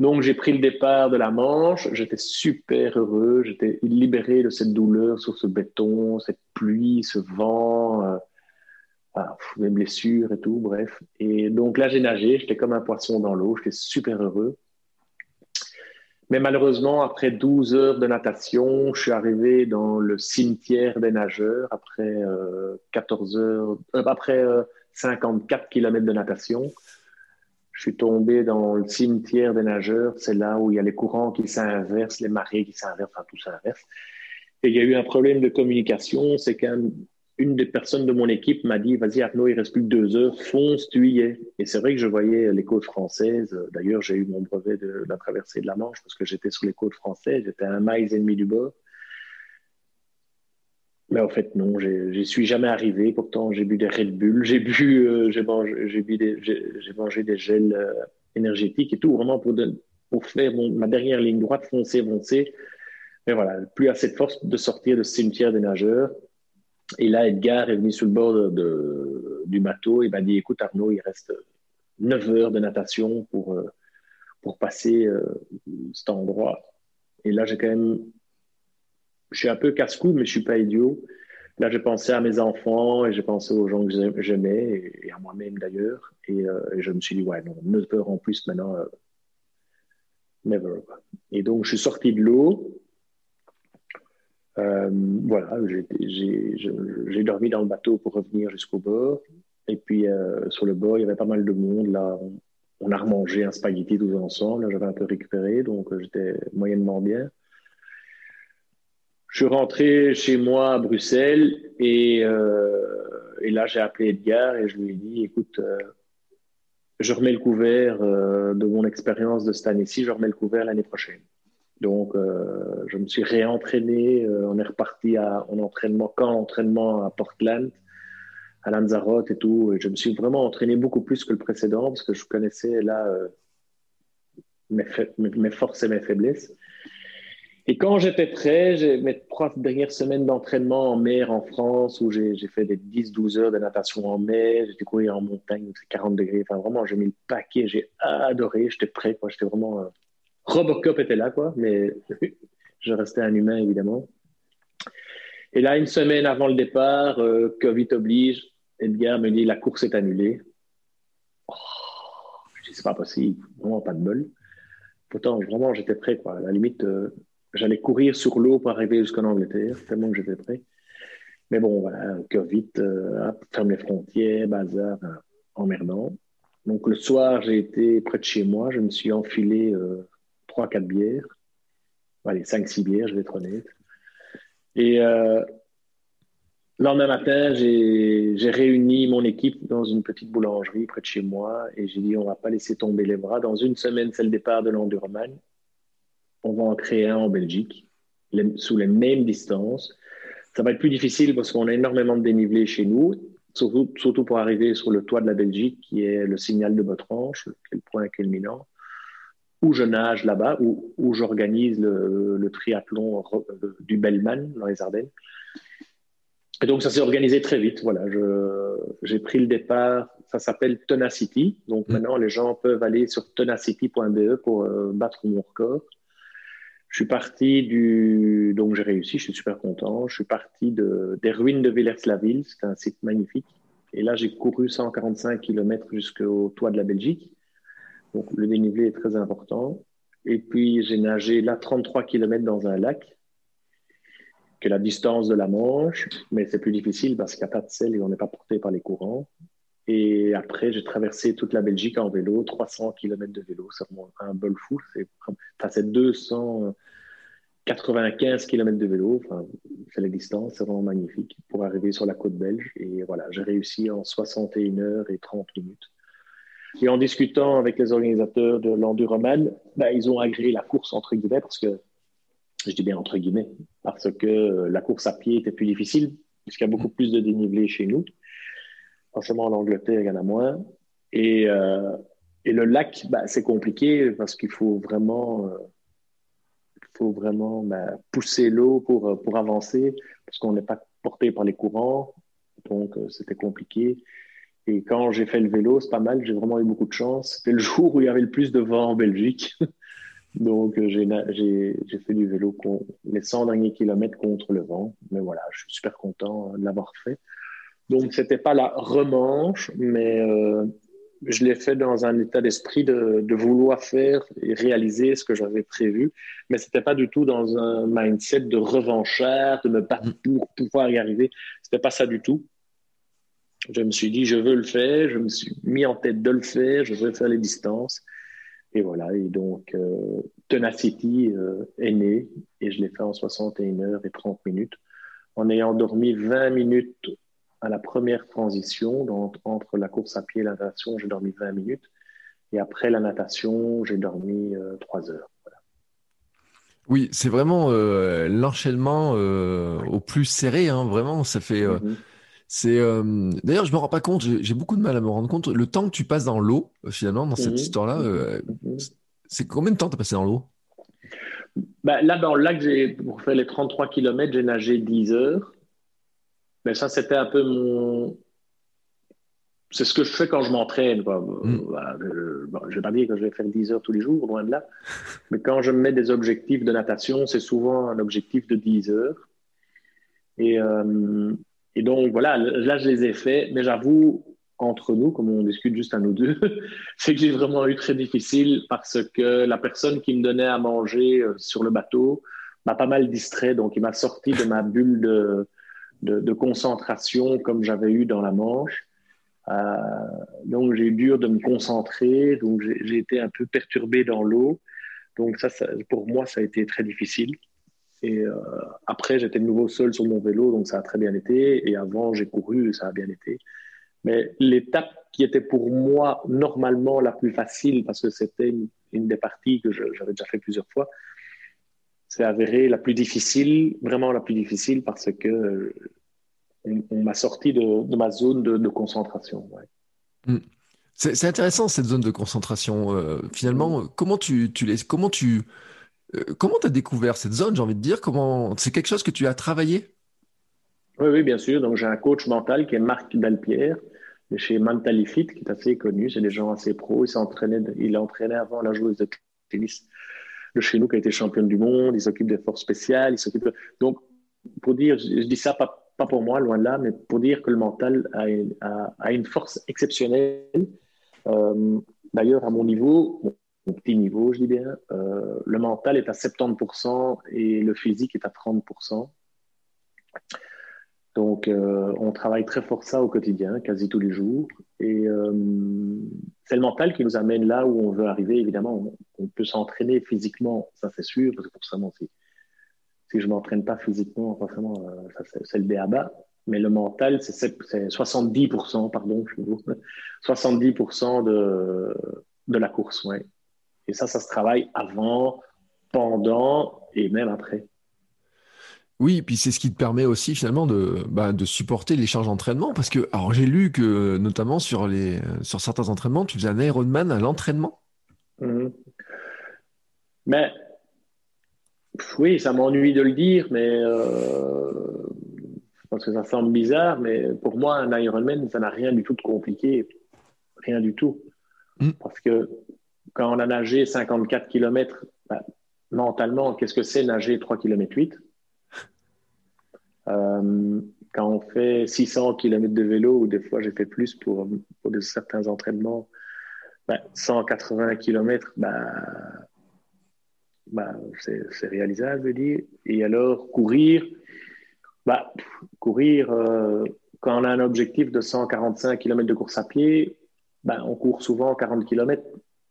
Donc, j'ai pris le départ de la Manche. J'étais super heureux. J'étais libéré de cette douleur sur ce béton, cette pluie, ce vent, euh, mes blessures et tout, bref. Et donc là, j'ai nagé. J'étais comme un poisson dans l'eau. J'étais super heureux. Mais malheureusement, après 12 heures de natation, je suis arrivé dans le cimetière des nageurs après 14 euh, heures, euh, après 54 km de natation. Je suis tombé dans le cimetière des nageurs. C'est là où il y a les courants qui s'inversent, les marées qui s'inversent, enfin tout s'inverse. Et il y a eu un problème de communication. C'est qu'une des personnes de mon équipe m'a dit Vas-y, Arnaud, il reste plus que deux heures, fonce, tu y es. Et c'est vrai que je voyais les côtes françaises. D'ailleurs, j'ai eu mon brevet de, la traversée de la Manche parce que j'étais sur les côtes françaises. J'étais à un mile et demi du bord. Mais en fait, non, j'y suis jamais arrivé. Pourtant, j'ai bu des Red Bull, j'ai bu, euh, j'ai mangé des gels euh, énergétiques et tout, vraiment pour, pour faire ma dernière ligne droite, foncer, foncer. Mais voilà, plus assez de force de sortir de ce cimetière des nageurs. Et là, Edgar est venu sur le bord du bateau et m'a dit Écoute, Arnaud, il reste 9 heures de natation pour, euh, pour passer cet endroit. Et là, j'ai quand même je suis un peu casse-cou, mais je suis pas idiot. Là, j'ai pensé à mes enfants et j'ai pensé aux gens que j'aimais et, à moi-même d'ailleurs. Euh, et, je me suis dit, ouais, non, 9 heures en plus maintenant, euh, never. Et donc, je suis sorti de l'eau. Euh, voilà, j'ai dormi dans le bateau pour revenir jusqu'au bord. Et puis, sur le bord, il y avait pas mal de monde. Là, on, a remangé un spaghetti tous ensemble. J'avais un peu récupéré, donc j'étais moyennement bien. Je suis rentré chez moi à Bruxelles et, euh, et là j'ai appelé Edgar et je lui ai dit écoute, euh, je remets le couvert euh, de mon expérience de cette année-ci, je remets le couvert l'année prochaine. Donc euh, je me suis réentraîné, euh, on est reparti à, en entraînement, quand entraînement à Portland, à Lanzarote et tout. Et je me suis vraiment entraîné beaucoup plus que le précédent parce que je connaissais là mes, mes forces et mes faiblesses. Et quand j'étais prêt, mes trois dernières semaines d'entraînement en mer en France, où j'ai fait des 10-12 heures de natation en mer, j'ai courir en montagne, c'est 40 degrés. Enfin, vraiment, j'ai mis le paquet, j'ai adoré, j'étais prêt. J'étais vraiment. Robocop était là, quoi, mais je restais un humain, évidemment. Et là, une semaine avant le départ, euh, Covid oblige, Edgar me dit la course est annulée. Oh, je dis c'est pas possible, vraiment pas de bol. Pourtant, vraiment, j'étais prêt, quoi. À la limite. Euh, J'allais courir sur l'eau pour arriver jusqu'en Angleterre, tellement que j'étais prêt. Mais bon, voilà, Covid, euh, ferme les frontières, bazar, emmerdant. Donc le soir, j'ai été près de chez moi, je me suis enfilé 3-4 bières. Allez, 5-6 bières, je vais être honnête. Et euh, le lendemain matin, j'ai réuni mon équipe dans une petite boulangerie près de chez moi et j'ai dit on va pas laisser tomber les bras. Dans une semaine, c'est le départ de l'Enduroman on va en créer un en Belgique, sous les mêmes distances. Ça va être plus difficile parce qu'on a énormément de dénivelé chez nous. surtout, surtout pour arriver sur le toit de la Belgique, qui est le signal de Botranche, qui le point culminant, où je nage là-bas, où, où j'organise le, le, triathlon du Bellman dans les Ardennes. Et donc, ça s'est organisé très vite. Voilà, j'ai pris le départ. Ça s'appelle Tenacity. Donc, mmh. maintenant, les gens peuvent aller sur tenacity.be pour euh, battre mon record. Je suis parti du. Donc, j'ai réussi, je suis super content. Je suis parti de, des ruines de Villers-la-Ville. C'est un site magnifique. Et là, j'ai couru 145 km jusqu'au toit de la Belgique. Donc, le dénivelé est très important. Et puis, j'ai nagé là 33 km dans un lac que la distance de la Manche, mais c'est plus difficile parce qu'il n'y a pas de sel et on n'est pas porté par les courants. Et après, j'ai traversé toute la Belgique en vélo, 300 km de vélo, c'est un bol fou. C'est enfin, 295 km de vélo, enfin, c'est la distance, c'est vraiment magnifique pour arriver sur la côte belge. Et voilà, j'ai réussi en 61 heures et 30 minutes. Et en discutant avec les organisateurs de l'Enduroman, ben, ils ont agréé la course, entre guillemets, parce que je dis bien entre guillemets, parce que euh, la course à pied était plus difficile, puisqu'il y a beaucoup plus de dénivelé chez nous. Forcément, en Angleterre, il y en a moins. Et, euh, et le lac, bah, c'est compliqué parce qu'il faut vraiment, euh, faut vraiment bah, pousser l'eau pour, pour avancer, parce qu'on n'est pas porté par les courants. Donc, c'était compliqué. Et quand j'ai fait le vélo, c'est pas mal, j'ai vraiment eu beaucoup de chance. C'était le jour où il y avait le plus de vent en Belgique. Donc, euh, j'ai fait du vélo les 100 derniers kilomètres contre le vent. Mais voilà, je suis super content euh, de l'avoir fait. Donc, c'était pas la remanche, mais euh, je l'ai fait dans un état d'esprit de, de, vouloir faire et réaliser ce que j'avais prévu. Mais c'était pas du tout dans un mindset de revanchard, de me battre pour pouvoir y arriver. C'était pas ça du tout. Je me suis dit, je veux le faire. Je me suis mis en tête de le faire. Je veux faire les distances. Et voilà, et donc euh, Tenacity euh, est né et je l'ai fait en 61 heures et 30 minutes en ayant dormi 20 minutes à la première transition. Donc, entre la course à pied et la natation, j'ai dormi 20 minutes. Et après la natation, j'ai dormi 3 euh, heures. Oui, c'est vraiment l'enchaînement au plus serré. Hein, vraiment, ça fait. Mm-hmm. C'est euh, d'ailleurs, je me rends pas compte. J'ai beaucoup de mal à me rendre compte. Le temps que tu passes dans l'eau, euh, finalement, dans cette mhm. histoire-là, euh, mhm. c'est combien de temps tu as passé dans l'eau? Bah, Là, dans le lac, pour faire les 33 km, j'ai nagé 10 heures. Mais ça, c'était un peu mon. C'est ce que je fais quand je m'entraîne. Mm. je ne vais pas dire que je vais faire 10 heures tous les jours, loin de là. Mais quand je me mets des objectifs de natation, c'est souvent un objectif de 10 heures. Et, et donc, voilà, là, je les ai faits, mais j'avoue, entre nous, comme on discute juste à nous deux, c'est que j'ai vraiment eu très difficile parce que la personne qui me donnait à manger euh, sur le bateau m'a pas mal distrait, donc il m'a sorti de ma bulle de, concentration comme j'avais eu dans la Manche. Euh, donc j'ai eu dur de me concentrer, donc j'ai été un peu perturbé dans l'eau. Donc ça, pour moi, ça a été très difficile. Et euh, après, j'étais de nouveau seul sur mon vélo, donc ça a très bien été. Et avant, j'ai couru, ça a bien été. Mais l'étape qui était pour moi normalement la plus facile, parce que c'était une, des parties que j'avais déjà fait plusieurs fois, c'est avéré la plus difficile, vraiment la plus difficile, parce que euh, on, m'a sorti de, ma zone de, concentration. Hmm. C'est intéressant cette zone de concentration. Euh, finalement, comment tu, tu les, comment tu euh, comment tu as découvert cette zone, j'ai envie de dire? Comment... C'est quelque chose que tu as travaillé? Oui, oui, bien sûr. Donc, j'ai un coach mental qui est Marc Dalpierre, chez Mentalifit, qui est assez connu. C'est des gens assez pros. Il s'entraînait, il a entraîné avant la joueuse de tennis de chez nous qui a été championne du monde. Il s'occupe des forces spéciales. Il s'occupe Donc, pour dire, je, dis ça pas, pas, pour moi, loin de là, mais pour dire que le mental a, a, une force exceptionnelle. Euh, d'ailleurs, à mon niveau, au petit niveau, je dis bien. Euh, le mental est à 70% et le physique est à 30%. Donc, euh, on travaille très fort ça au quotidien, quasi tous les jours. Et euh, c'est le mental qui nous amène là où on veut arriver. Évidemment, on, peut s'entraîner physiquement, ça c'est sûr, parce que forcément, si, je ne m'entraîne pas physiquement, forcément, c'est le béaba. Mais le mental, c'est 70%, pardon, 70% de, de la course, ouais. Et ça, ça se travaille avant, pendant et même après. Oui, puis c'est ce qui te permet aussi finalement de, bah, de supporter les charges d'entraînement. Parce que, alors j'ai lu que notamment sur, les, sur certains entraînements, tu faisais un Ironman à l'entraînement. Mhm. Mais oui, ça m'ennuie de le dire, mais euh, pense que ça semble bizarre, mais pour moi, un Ironman, ça n'a rien du tout de compliqué. Rien du tout. Mm. Parce que quand on a nagé 54 km, bah, mentalement, qu'est-ce que c'est nager 3 km 8 Quand on fait 600 km de vélo, ou des fois j'ai fait plus pour, pour de certains entraînements, 180 bah, km, bah, c'est réalisable, je dire. Et alors, courir, bah, courir, euh, quand on a un objectif de 145 km de course à pied, bah, on court souvent 40 km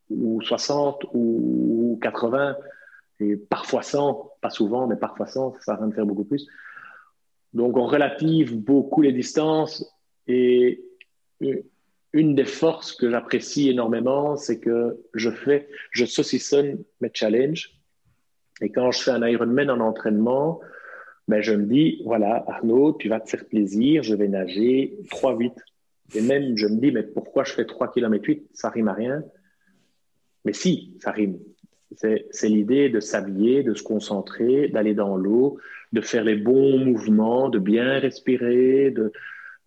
ou 60 ou 80 et parfois 100, pas souvent, mais parfois 100, ça sert à rien de faire beaucoup plus. Donc, on relative beaucoup les distances et une des forces que j'apprécie énormément, c'est que je fais, je saucissonne mes challenges et quand je fais un Ironman en entraînement, ben je me dis, voilà, Arnaud, tu vas te faire plaisir, je vais nager 3-8. Et même, je me dis, mais pourquoi je fais 3 km 8 Ça rime à rien. Mais si, ça rime. C'est l'idée de s'habiller, de se concentrer, d'aller dans l'eau, de faire les bons mouvements, de bien respirer,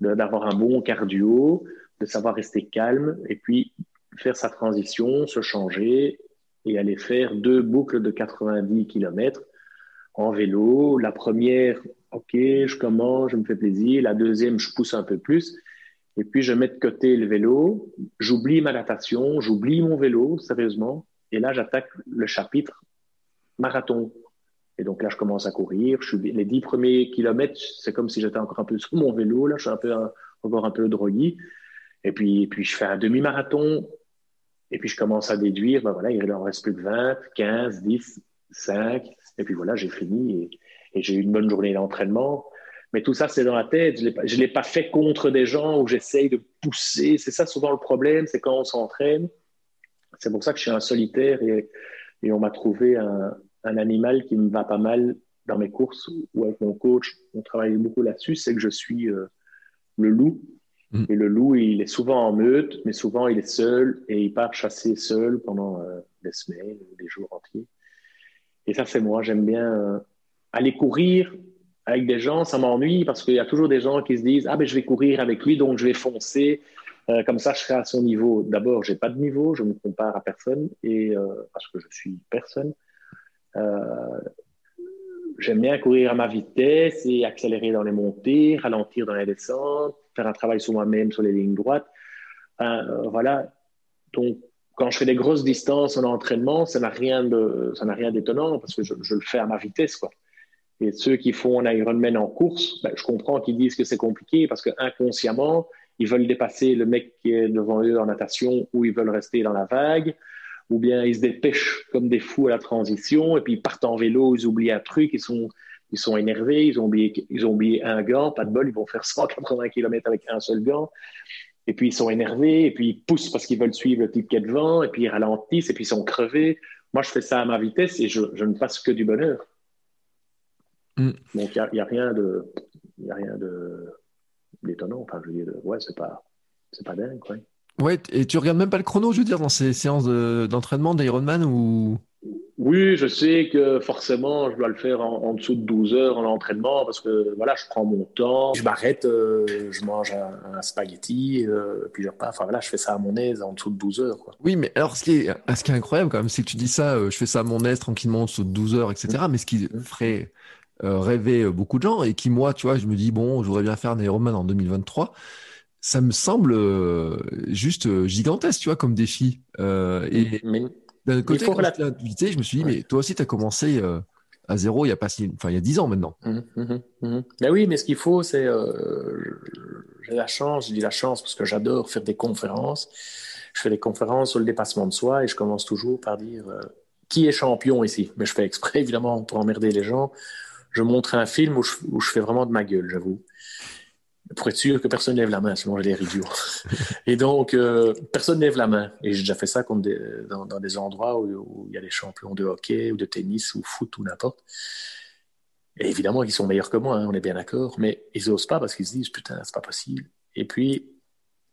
d'avoir de, un bon cardio, de savoir rester calme et puis faire sa transition, se changer et aller faire deux boucles de 90 km en vélo. La première, OK, je commence, je me fais plaisir. La deuxième, je pousse un peu plus. Et puis, je mets de côté le vélo, j'oublie ma natation, j'oublie mon vélo, sérieusement. Et là, j'attaque le chapitre marathon. Et donc là, je commence à courir. Les dix premiers kilomètres, c'est comme si j'étais encore un peu sur mon vélo. Là, je suis un peu, encore un peu drogué. Et puis, et puis, je fais un demi-marathon et puis, je commence à déduire, ben voilà, il en reste plus que 20, 15, 10, 5. Et puis voilà, j'ai fini et, j'ai eu une bonne journée d'entraînement. Mais tout ça, c'est dans la tête. Je ne l'ai pas fait contre des gens où j'essaye de pousser. C'est ça souvent le problème, c'est quand on s'entraîne. C'est pour ça que je suis un solitaire et, et on m'a trouvé un, un, animal qui me va pas mal dans mes courses ou avec mon coach. On travaille beaucoup là-dessus. C'est que je suis euh, le loup Mm. Et le loup, il est souvent en meute, mais souvent il est seul et il part chasser seul pendant euh, des semaines, des jours entiers. Et ça, c'est moi. J'aime bien euh, aller courir avec des gens. Ça m'ennuie parce qu'il y a toujours des gens qui se disent Ah, ben je vais courir avec lui, donc je vais foncer. Euh, comme ça, je serai à son niveau. D'abord, j'ai pas de niveau, je me compare à personne et parce que je suis personne. J'aime bien courir à ma vitesse et accélérer dans les montées, ralentir dans les descentes faire un travail sur moi-même, sur les lignes droites. Euh, voilà. Donc, quand je fais des grosses distances en entraînement, ça n'a rien d'étonnant parce que je, le fais à ma vitesse, quoi. Et ceux qui font un Ironman en course, ben, je comprends qu'ils disent que c'est compliqué parce que inconsciemment, ils veulent dépasser le mec qui est devant eux en natation ou ils veulent rester dans la vague ou bien ils se dépêchent comme des fous à la transition et puis ils partent en vélo, ils oublient un truc, ils sont, ils sont énervés, ils ont, oublié, ils ont oublié un gant, pas de bol, ils vont faire 180 km avec un seul gant. Et puis ils sont énervés, et puis ils poussent parce qu'ils veulent suivre le type qui est devant, et puis ils ralentissent, et puis ils sont crevés. Moi, je fais ça à ma vitesse et je, je ne passe que du bonheur. Mm. Donc, il n'y a, a, rien de. Y a rien de d'étonnant. Enfin, je veux dire, ouais, c'est pas, c'est pas dingue, quoi. Ouais, et tu regardes même pas le chrono, je veux dire, dans ces séances d'entraînement d'Ironman ou? Oui, je sais que forcément, je dois le faire en, dessous de 12 heures en entraînement parce que voilà, je prends mon temps, je m'arrête, euh, je mange un, spaghetti, euh, puis je repars. Enfin voilà, je fais ça à mon aise en dessous de 12 heures. Quoi. Oui, mais alors ce qui est, ce qui est incroyable quand même, c'est que tu dis ça, euh, je fais ça à mon aise tranquillement en dessous de 12 heures, etc. Mmh. Mais ce qui mmh. ferait rêver beaucoup de gens et qui, moi, tu vois, je me dis, bon, je voudrais bien faire un Ironman en 2023 ça me semble juste gigantesque, tu vois, comme défi. et, mais, d'un côté, quand je me suis dit, mais toi aussi, tu as commencé euh, à zéro il y a pas si, enfin, il y a dix ans maintenant. Mmh, mmh, ben oui, mais ce qu'il faut, c'est, euh, j'ai la chance, je dis la chance parce que j'adore faire des conférences. Je fais des conférences sur le dépassement de soi et je commence toujours par dire euh, qui est champion ici? Mais je fais exprès, évidemment, pour emmerder les gens. Je montre un film où je, où je fais vraiment de ma gueule, j'avoue pour être sûr que personne lève la main, sinon j'ai l'air idiot. et donc, euh, personne lève la main. Et j'ai déjà fait ça dans, dans, des endroits où, il y a des champions de hockey ou de tennis ou foot ou n'importe. Et évidemment, ils sont meilleurs que moi, hein, on est bien d'accord, mais ils n'osent pas parce qu'ils se disent putain, c'est pas possible. Et puis,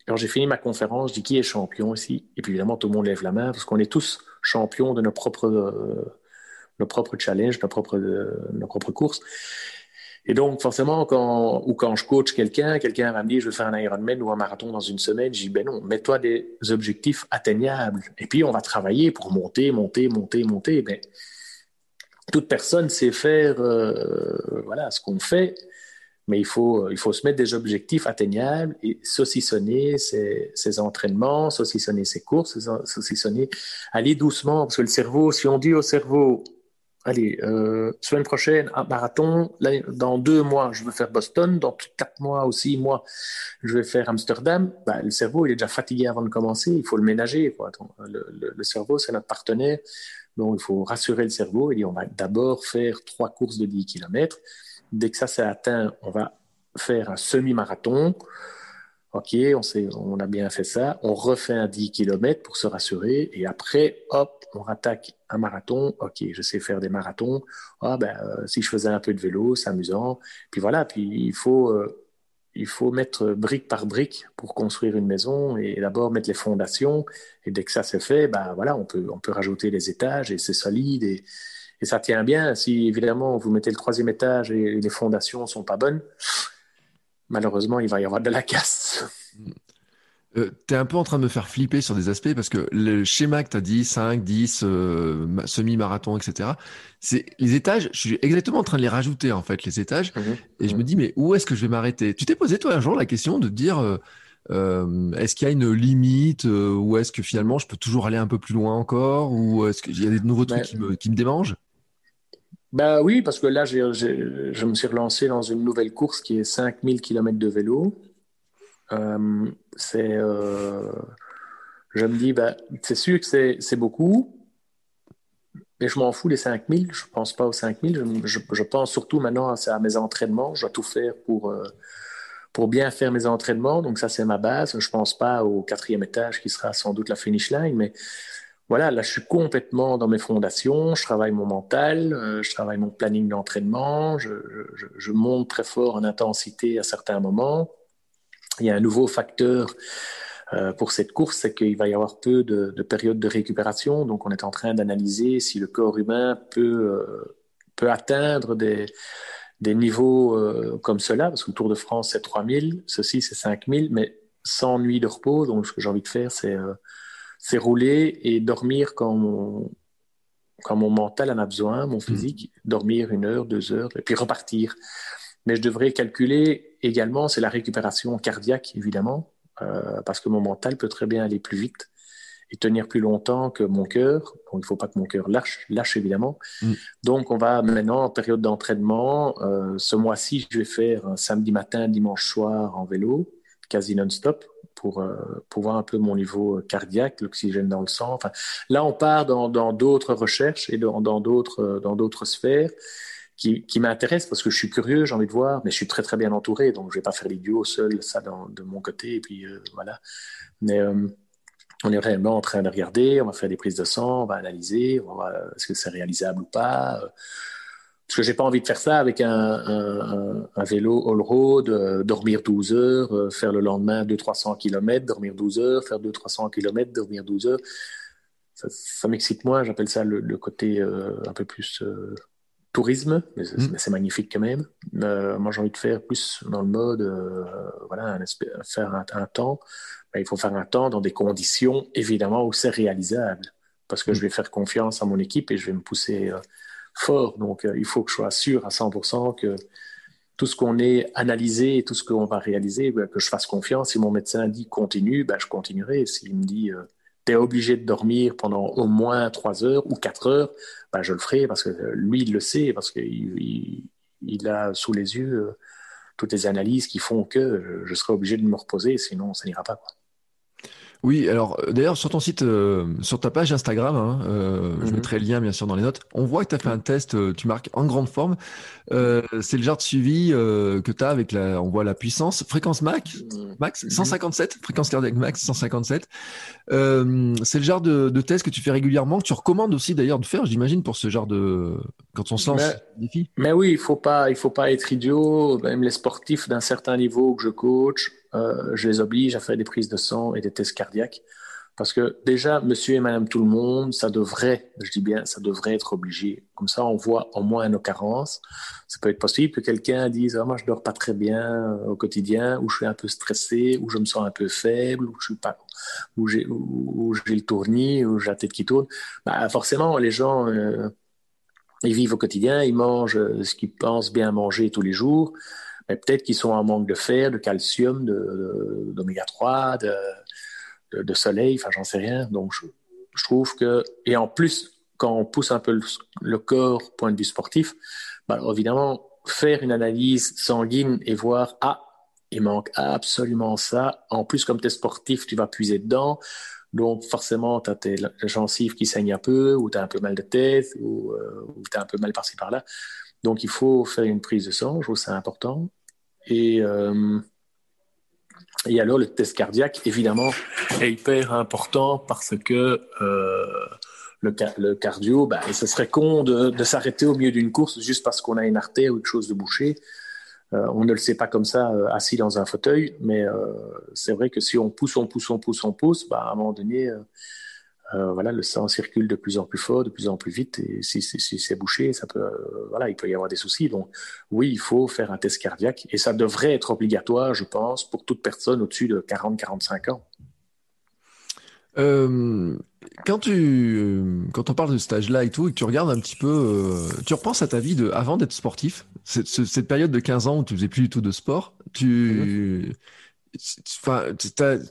quand j'ai fini ma conférence, je dis qui est champion ici? Et puis évidemment, tout le monde lève la main parce qu'on est tous champions de nos propres, euh, nos propres challenges, nos propres, euh, nos propres courses. Et donc, forcément, quand, ou quand je coach quelqu'un, quelqu'un va me dire, je vais faire un Ironman ou un marathon dans une semaine, je dis, ben non, mets-toi des objectifs atteignables. Et puis, on va travailler pour monter, monter, monter, monter. Mais toute personne sait faire, euh, voilà, ce qu'on fait, mais il faut, il faut se mettre des objectifs atteignables et saucissonner ses entraînements, saucissonner ses courses, saucissonner, aller doucement, parce que le cerveau, si on dit au cerveau, allez, euh, semaine prochaine, un marathon. dans deux mois, je veux faire Boston. Dans quatre mois ou six mois, je vais faire Amsterdam. Bah, le cerveau, il est déjà fatigué avant de commencer. Il faut le ménager. Quoi. Le, cerveau, c'est notre partenaire. Donc, il faut rassurer le cerveau et dire, on va d'abord faire trois courses de 10 km. Dès que ça s'est atteint, on va faire un semi-marathon. OK, on, on a bien fait ça. On refait un 10 km pour se rassurer. Et après, hop, on rattaque un marathon. OK, je sais faire des marathons. Ah, ben, euh, si je faisais un peu de vélo, c'est amusant. Puis voilà, puis il faut, euh, il faut mettre brique par brique pour construire une maison et d'abord mettre les fondations. Et dès que ça c'est fait, ben voilà, on peut, on peut rajouter les étages et c'est solide et, et ça tient bien. Si évidemment vous mettez le troisième étage et les fondations sont pas bonnes, malheureusement, il va y avoir de la casse. Euh, tu es un peu en train de me faire flipper sur des aspects parce que le schéma que tu as dit, 5, 10, euh, semi-marathon, etc., c'est les étages, je suis exactement en train de les rajouter, en fait, les étages. Mhm. et je me mhm. dis, mais où est-ce que je vais m'arrêter? Tu t'es posé, toi, un jour, la question de dire, euh, est-ce qu'il y a une limite ou est-ce que finalement, je peux toujours aller un peu plus loin encore ou est-ce qu'il y a des nouveaux trucs qui, me, qui me démangent bah oui, parce que là, je me suis relancé dans une nouvelle course qui est 5000 km de vélo. Euh, c'est, euh, je me dis, bah, c'est sûr que c'est beaucoup, mais je m'en fous des 5000. Je pense pas aux 5000. Je, je, pense surtout maintenant à, mes entraînements. Je dois tout faire pour, euh, pour bien faire mes entraînements. Donc ça, c'est ma base. Je pense pas au quatrième étage qui sera sans doute la finish line, mais voilà, là, je suis complètement dans mes fondations. Je travaille mon mental, euh, je travaille mon planning d'entraînement. Je, monte très fort en intensité à certains moments. Il y a un nouveau facteur euh, pour cette course, c'est qu'il va y avoir peu de, de périodes de récupération. Donc, on est en train d'analyser si le corps humain peut, euh, peut atteindre des, des niveaux comme cela, parce que le Tour de France, c'est 3000, ceci, c'est 5000, mais sans nuit de repos. Donc, ce que j'ai envie de faire, c'est c'est rouler et dormir quand mon, quand mon mental en a besoin, mon mm. physique, dormir une heure, deux heures, et puis repartir. Mais je devrais calculer également, c'est la récupération cardiaque, évidemment, euh, parce que mon mental peut très bien aller plus vite et tenir plus longtemps que mon cœur. Donc, il ne faut pas que mon cœur lâche, lâche évidemment. Mm. Donc, on va maintenant en période d'entraînement. Euh, ce mois-ci, je vais faire un samedi matin, dimanche soir en vélo, quasi non-stop pour, euh, pour voir un peu mon niveau cardiaque, l'oxygène dans le sang. Là, on part dans d'autres recherches et dans d'autres euh, dans sphères qui, qui m'intéressent parce que je suis curieux, j'ai envie de voir, mais je suis très très bien entouré, donc je vais pas faire l'idiot seul, ça de mon côté, et puis euh, voilà. Mais on est réellement en train de regarder, on va faire des prises de sang, on va analyser, on va voir est-ce que c'est réalisable ou pas. Parce que j'ai pas envie de faire ça avec un, un, un vélo all-road, euh, dormir 12 heures, euh, faire le lendemain 200-300 km, dormir 12 heures, faire 200-300 km, dormir 12 heures. Ça, ça m'excite moins, j'appelle ça le, le côté euh, un peu plus tourisme, mais, mm. c'est magnifique quand même. moi, j'ai envie de faire plus dans le mode, voilà, un faire un, un temps. Ben, il faut faire un temps dans des conditions, évidemment, où c'est réalisable. Parce que mm. je vais faire confiance à mon équipe et je vais me pousser fort. Donc, euh, il faut que je sois sûr à 100% que tout ce qu'on est analysé tout ce qu'on va réaliser, ben, que je fasse confiance. Si mon médecin dit continue, ben, je continuerai. S'il me dit euh, tu es obligé de dormir pendant au moins 3 heures ou 4 heures, ben, je le ferai parce que lui, il le sait, parce qu'il il, a sous les yeux euh, toutes les analyses qui font que je serai obligé de me reposer, sinon ça n'ira pas. Oui, alors euh, d'ailleurs sur ton site, euh, sur ta page Instagram, hein, euh, je mhm. mettrai le lien bien sûr dans les notes, on voit que tu as fait un test, tu marques en grande forme. c'est le genre de suivi que tu as avec la, on voit la puissance, fréquence max, max 157, mhm. fréquence cardiaque max 157. c'est le genre de, de, test que tu fais régulièrement, que tu recommandes aussi d'ailleurs de faire, j'imagine, pour ce genre de quand on se lance mais, défi. Mais oui, il faut pas, il faut pas être idiot. Même les sportifs d'un certain niveau que je coach euh, je les oblige à faire des prises de sang et des tests cardiaques. Parce que déjà, monsieur et madame tout le monde, ça devrait, je dis bien, ça devrait être obligé. Comme ça, on voit au moins nos carences. Ça peut être possible que quelqu'un dise, ah, moi, je dors pas très bien euh, au quotidien, ou je suis un peu stressé, ou je me sens un peu faible, ou je pas, ou, j'ai le tournis, ou j'ai la tête qui tourne. Bah, forcément, les gens, euh, ils vivent au quotidien, ils mangent ce qu'ils pensent bien manger tous les jours mais peut-être qu'ils sont en manque de fer, de calcium, d'oméga 3, de, soleil, enfin j'en sais rien. Donc je, trouve que, et en plus, quand on pousse un peu le, corps, point de vue sportif, bah, évidemment, faire une analyse sanguine et voir, ah, il manque absolument ça. En plus, comme tu es sportif, tu vas puiser dedans. Donc, forcément, tu as tes gencives qui saignent un peu, ou tu as un peu mal de tête, ou, euh, ou tu as un peu mal par-ci par-là. Donc, il faut faire une prise de sang, je trouve c'est important. Et, euh, et alors, le test cardiaque, évidemment, est hyper important parce que euh, le, le, cardio, bah, ce serait con de, de s'arrêter au milieu d'une course juste parce qu'on a une artère ou une chose de boucher. Euh, on ne le sait pas comme ça, euh, assis dans un fauteuil, mais c'est vrai que si on pousse, on pousse, on pousse, on pousse, bah, à un moment donné, voilà, le sang circule de plus en plus fort, de plus en plus vite, et si, c'est bouché, ça peut, euh, voilà, il peut y avoir des soucis. Donc, oui, il faut faire un test cardiaque, et ça devrait être obligatoire, je pense, pour toute personne au-dessus de 40-45 ans. Euh, quand tu quand on parle de stage là et tout et que tu regardes un petit peu, tu repenses à ta vie de avant d'être sportif, cette, cette, période de 15 ans où tu faisais plus du tout de sport, tu, enfin,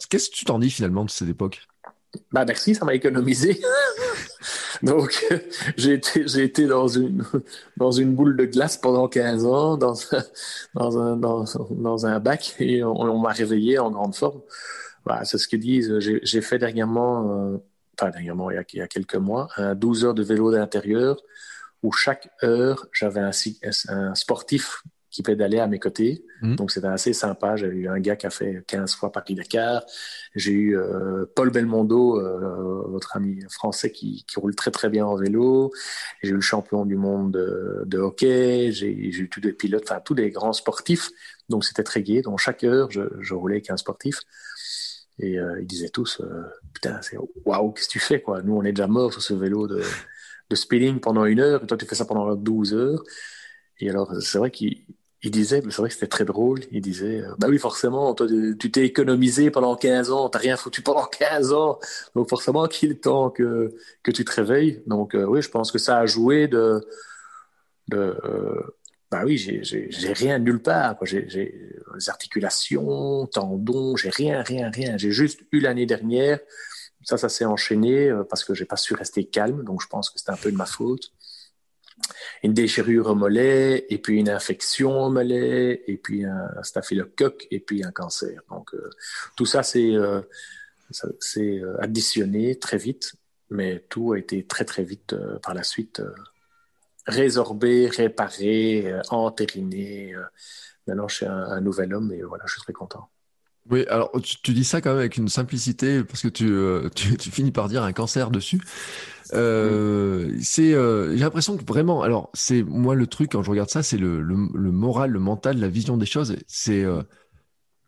qu'est-ce que tu t'en dis finalement de cette époque? Bah merci, ça m'a économisé. Donc, j'ai été, j'ai été dans, une, dans une boule de glace pendant 15 ans, dans, dans, un, dans, un bac, et on, m'a réveillé en grande forme. Bah, c'est ce qu'ils disent. J'ai, fait dernièrement, euh, enfin dernièrement, il y, a, il y a quelques mois, un 12 heures de vélo d'intérieur, où chaque heure, j'avais un sportif qui pédalait à mes côtés. Mmh. Donc, c'était assez sympa. J'ai eu un gars qui a fait 15 fois Paris-Dakar. J'ai eu euh, Paul Belmondo, euh, votre ami français, qui, qui, roule très, très bien en vélo. J'ai eu le champion du monde de, de hockey. J'ai eu tous des pilotes, enfin, tous des grands sportifs. Donc, c'était très gai. Donc, chaque heure, je, je roulais avec un sportif. Et euh, ils disaient tous, euh, putain, c'est waouh, qu'est-ce que tu fais, quoi? Nous, on est déjà morts sur ce vélo de, de speeding pendant une heure. Et toi, tu fais ça pendant 12 heures. Et alors, c'est vrai qu'ils il disait, c'est vrai que c'était très drôle, il disait, euh, bah oui, forcément, toi, tu t'es économisé pendant 15 ans, t'as rien foutu pendant 15 ans, donc forcément qu'il est temps que, que tu te réveilles. Donc euh, oui, je pense que ça a joué de... de euh, bah oui, j'ai rien nulle part. J'ai les articulations, tendons, j'ai rien, rien, rien. J'ai juste eu l'année dernière, ça, ça s'est enchaîné parce que j'ai pas su rester calme, donc je pense que c'était un peu de ma faute une déchirure au mollet, et puis une infection au mollet, et puis un staphylocoque, et puis un cancer. Donc, euh, tout ça, c'est euh, euh, additionné très vite, mais tout a été très, très vite par la suite résorbé, réparé, entériné. maintenant, je suis un, nouvel homme, et voilà, je suis très content. Oui, alors tu, dis ça quand même avec une simplicité parce que tu, tu finis par dire un cancer dessus. Euh, c'est, euh, j'ai l'impression que vraiment, alors c'est moi le truc quand je regarde ça, c'est le, le, moral, le mental, la vision des choses. C'est, euh,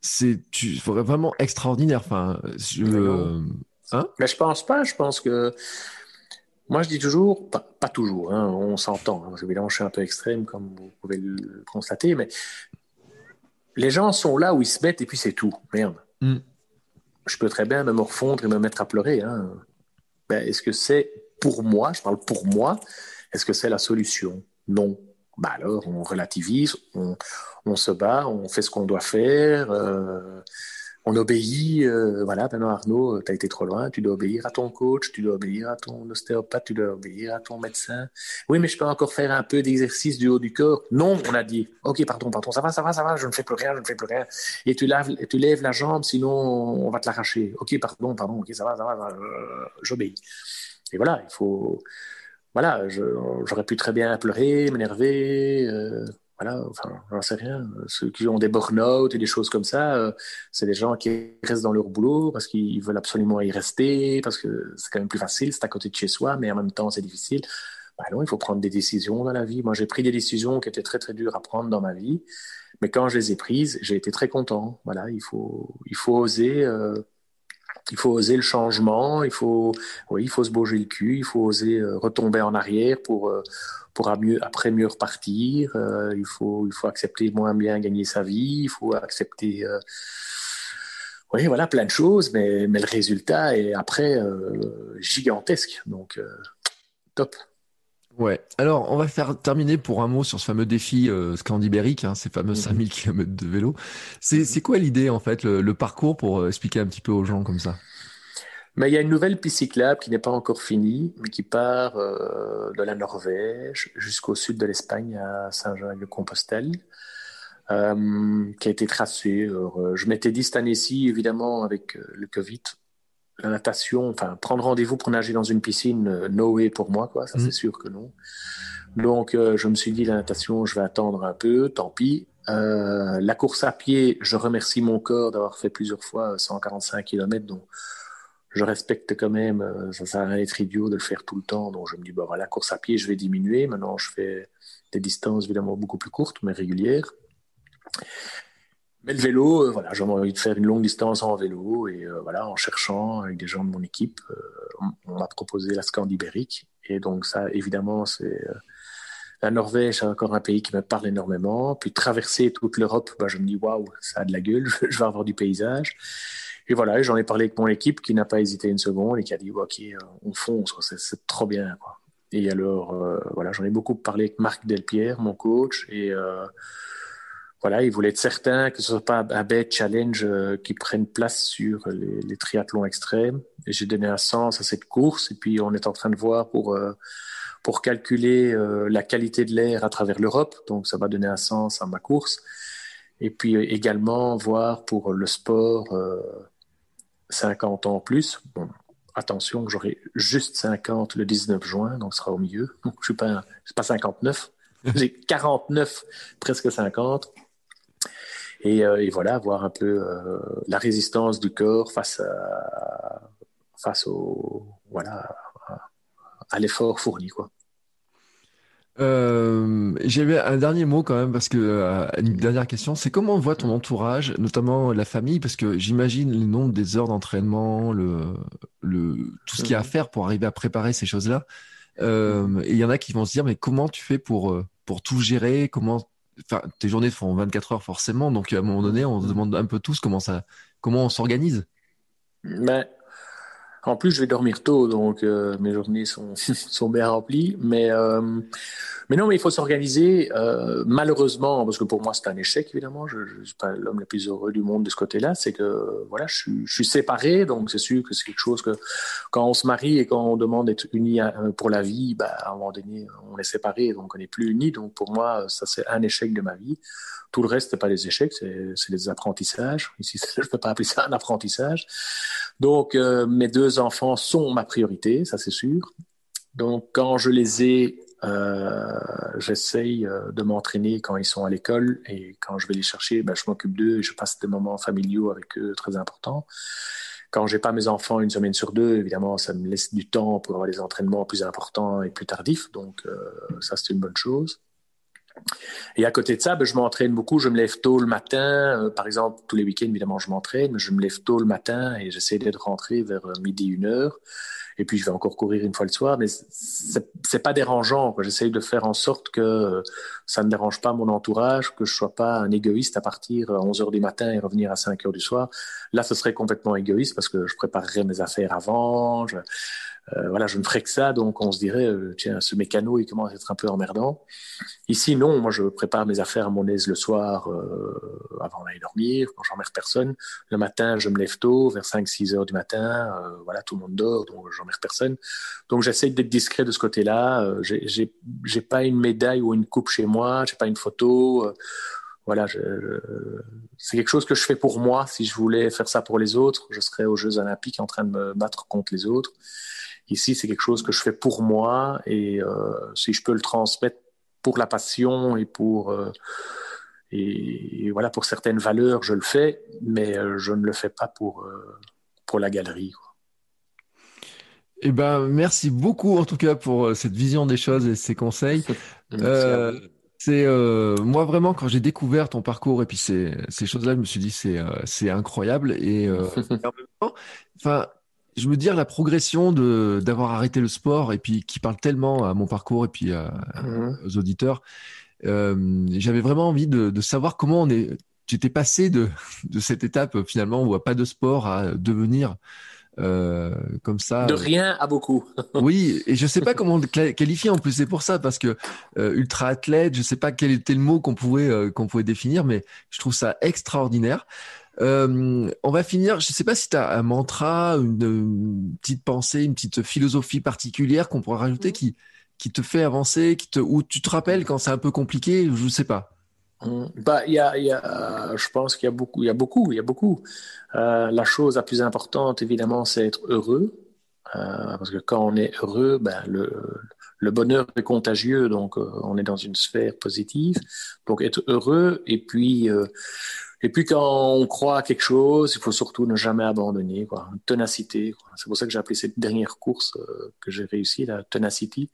c'est tu, vraiment extraordinaire. Enfin, je, hein? Mais je pense pas. Je pense que moi je dis toujours, pas, toujours. Hein, on s'entend. Hein, évidemment, je suis un peu extrême comme vous pouvez le constater, mais les gens sont là où ils se mettent et puis c'est tout. Merde. Mm. Je peux très bien me refondre et me mettre à pleurer. Hein. Ben, est-ce que c'est pour moi, je parle pour moi, est-ce que c'est la solution? Non. Bah alors, on relativise, on, se bat, on fait ce qu'on doit faire. Euh, on obéit, euh, voilà, maintenant Arnaud, tu as été trop loin, tu dois obéir à ton coach, tu dois obéir à ton ostéopathe, tu dois obéir à ton médecin. Oui, mais je peux encore faire un peu d'exercice du haut du corps. Non, on a dit, ok, pardon, pardon, ça va, ça va, ça va, je ne fais plus rien, je ne fais plus rien. Et tu, laves, tu lèves la jambe, sinon on va te l'arracher. Ok, pardon, pardon, ok, ça va, ça va, j'obéis. Et voilà, il faut, voilà, j'aurais pu très bien pleurer, m'énerver, euh, voilà, enfin, j'en sais rien. Ceux qui ont des burn-out et des choses comme ça, euh, c'est des gens qui restent dans leur boulot parce qu'ils veulent absolument y rester, parce que c'est quand même plus facile, c'est à côté de chez soi, mais en même temps, c'est difficile. Bah non, il faut prendre des décisions dans la vie. Moi, j'ai pris des décisions qui étaient très, très dures à prendre dans ma vie, mais quand je les ai prises, j'ai été très content. Voilà, il faut, il faut oser. Euh, il faut oser le changement, il faut, oui, il faut se bouger le cul, il faut oser euh, retomber en arrière pour, pour mieux, après mieux repartir. Euh, il, faut, il faut accepter moins bien gagner sa vie. Il faut accepter. Euh, oui, voilà, plein de choses, mais, mais le résultat est après euh, gigantesque. Donc, top. Ouais. Alors, on va faire terminer pour un mot sur ce fameux défi scandibérique, hein, ces fameux 5000 mhm. km de vélo. C'est quoi l'idée, en fait, le, parcours pour expliquer un petit peu aux gens comme ça? Mais il y a une nouvelle piste cyclable qui n'est pas encore finie, mais qui part euh, de la Norvège jusqu'au sud de l'Espagne, à Saint-Jean-de-Compostelle, euh, qui a été tracée. Euh, je m'étais dit cette année-ci, évidemment, avec euh, le Covid, la natation, enfin, prendre rendez-vous pour nager dans une piscine, euh, no way pour moi, quoi, ça c'est mmh. sûr que non. Donc, je me suis dit, la natation, je vais attendre un peu, tant pis. la course à pied, je remercie mon corps d'avoir fait plusieurs fois 145 km, donc je respecte quand même, euh, ça sert à rien d'être idiot de le faire tout le temps. Donc je me dis, bah voilà, course à pied, je vais diminuer. Maintenant, je fais des distances évidemment beaucoup plus courtes, mais régulières. Mais le vélo, euh, voilà, j'ai envie de faire une longue distance en vélo et euh, voilà, en cherchant avec des gens de mon équipe, on, m'a proposé la Scandibérique et donc ça, évidemment, c'est la Norvège, c'est encore un pays qui me parle énormément. Puis traverser toute l'Europe, bah, je me dis waouh, ça a de la gueule, je vais avoir du paysage. Et voilà, j'en ai parlé avec mon équipe qui n'a pas hésité une seconde et qui a dit ok, euh, on fonce, c'est trop bien. Et alors, euh, voilà, j'en ai beaucoup parlé avec Marc Delpierre, mon coach, et euh, voilà, il voulait être certain que ce soit pas un bête challenge qui prenne place sur les, triathlons extrêmes. Et j'ai donné un sens à cette course, et puis on est en train de voir pour pour calculer la qualité de l'air à travers l'Europe, donc ça va donner un sens à ma course. Et puis également voir pour le sport 50 ans plus. Bon, attention, j'aurai juste 50 le 19 juin, donc ce sera au milieu. je ne suis pas, pas 59, j'ai 49, presque 50. Et, euh, et, voilà, voir un peu euh, la résistance du corps face à, face au, voilà, à l'effort fourni, quoi. Euh, J'avais un dernier mot quand même parce que euh, une dernière question, c'est comment on voit ton entourage, notamment la famille, parce que j'imagine le nombre des heures d'entraînement, le, le tout ce qu'il y a à faire pour arriver à préparer ces choses-là. Et il y en a qui vont se dire mais comment tu fais pour pour tout gérer? Comment tes journées font 24 heures forcément, donc à un moment donné, on se demande un peu tous comment ça, comment on s'organise. Mais en plus, je vais dormir tôt, donc euh, mes journées sont, sont bien remplies. Mais, euh, mais non, mais il faut s'organiser. Euh, malheureusement, parce que pour moi, c'est un échec, évidemment. Je ne suis pas l'homme le plus heureux du monde de ce côté-là. C'est que voilà, je suis, je suis séparé, donc c'est sûr que c'est quelque chose que quand on se marie et quand on demande d'être unis pour la vie, bah, à un moment donné, on est séparé, donc on n'est plus unis. Donc pour moi, ça c'est un échec de ma vie. Tout le reste, c'est pas des échecs, c'est des apprentissages. Ici, je ne peux pas appeler ça un apprentissage. Donc, euh, mes deux enfants sont ma priorité, ça c'est sûr. Donc, quand je les ai, euh, j'essaye euh, de m'entraîner quand ils sont à l'école et quand je vais les chercher, ben, je m'occupe d'eux et je passe des moments familiaux avec eux très importants. Quand j'ai pas mes enfants une semaine sur deux, évidemment, ça me laisse du temps pour avoir des entraînements plus importants et plus tardifs. Donc, ça, c'est une bonne chose. Et à côté de ça, ben, je m'entraîne beaucoup. Je me lève tôt le matin. Euh, par exemple, tous les week-ends, évidemment, je m'entraîne. Mais je me lève tôt le matin et j'essaie d'être rentré vers euh, midi, une heure. Et puis, je vais encore courir une fois le soir. Mais c'est pas dérangeant. J'essaie de faire en sorte que euh, ça ne dérange pas mon entourage, que je sois pas un égoïste à partir à 11 heures du matin et revenir à 5 heures du soir. Là, ce serait complètement égoïste parce que je préparerais mes affaires avant. Je, euh, voilà, je ne ferais que ça, donc on se dirait, euh, tiens, ce mécano, il commence à être un peu emmerdant. Ici, non, moi, je prépare mes affaires à mon aise le soir, euh, avant d'aller dormir, quand j'emmerde personne. Le matin, je me lève tôt, vers 5-6 heures du matin, voilà, tout le monde dort, donc j'emmerde personne. Donc j'essaie d'être discret de ce côté-là. j'ai pas une médaille ou une coupe chez moi, j'ai pas une photo voilà, je, c'est quelque chose que je fais pour moi. Si je voulais faire ça pour les autres, je serais aux Jeux Olympiques en train de me battre contre les autres. Ici, c'est quelque chose que je fais pour moi et euh, si je peux le transmettre pour la passion et pour euh, et, voilà pour certaines valeurs, je le fais, mais euh, je ne le fais pas pour pour la galerie. Eh ben, merci beaucoup en tout cas pour cette vision des choses et ces conseils. c'est moi vraiment quand j'ai découvert ton parcours et puis ces, ces choses-là, je me suis dit c'est c'est incroyable et, et en même temps, enfin je veux dire la progression de d'avoir arrêté le sport et puis qui parle tellement à mon parcours et puis mmh. aux auditeurs. Euh, J'avais vraiment envie de, de, savoir comment on est. J'étais passé de, de cette étape finalement où il n'y a pas de sport à devenir euh, comme ça. De rien à beaucoup. oui, et je sais pas comment le qualifier en plus. C'est pour ça parce que euh, ultra athlète, je sais pas quel était le mot qu'on pouvait euh, qu'on pouvait définir, mais je trouve ça extraordinaire. Euh, on va finir, je ne sais pas si tu as un mantra, une, petite pensée, une petite philosophie particulière qu'on pourrait rajouter qui, qui te fait avancer, qui te, ou tu te rappelles quand c'est un peu compliqué, je ne sais pas. Hum, bah, y a, y a, je pense qu'il y a beaucoup, il y a beaucoup, il y a beaucoup. Euh, la chose la plus importante, évidemment, c'est être heureux. Euh, parce que quand on est heureux, ben, le, le bonheur est contagieux, donc on est dans une sphère positive. Donc être heureux et puis et puis quand on croit à quelque chose, il faut surtout ne jamais abandonner, quoi. Ténacité. C'est pour ça que j'ai appelé cette dernière course euh, que j'ai réussi, la tenacity.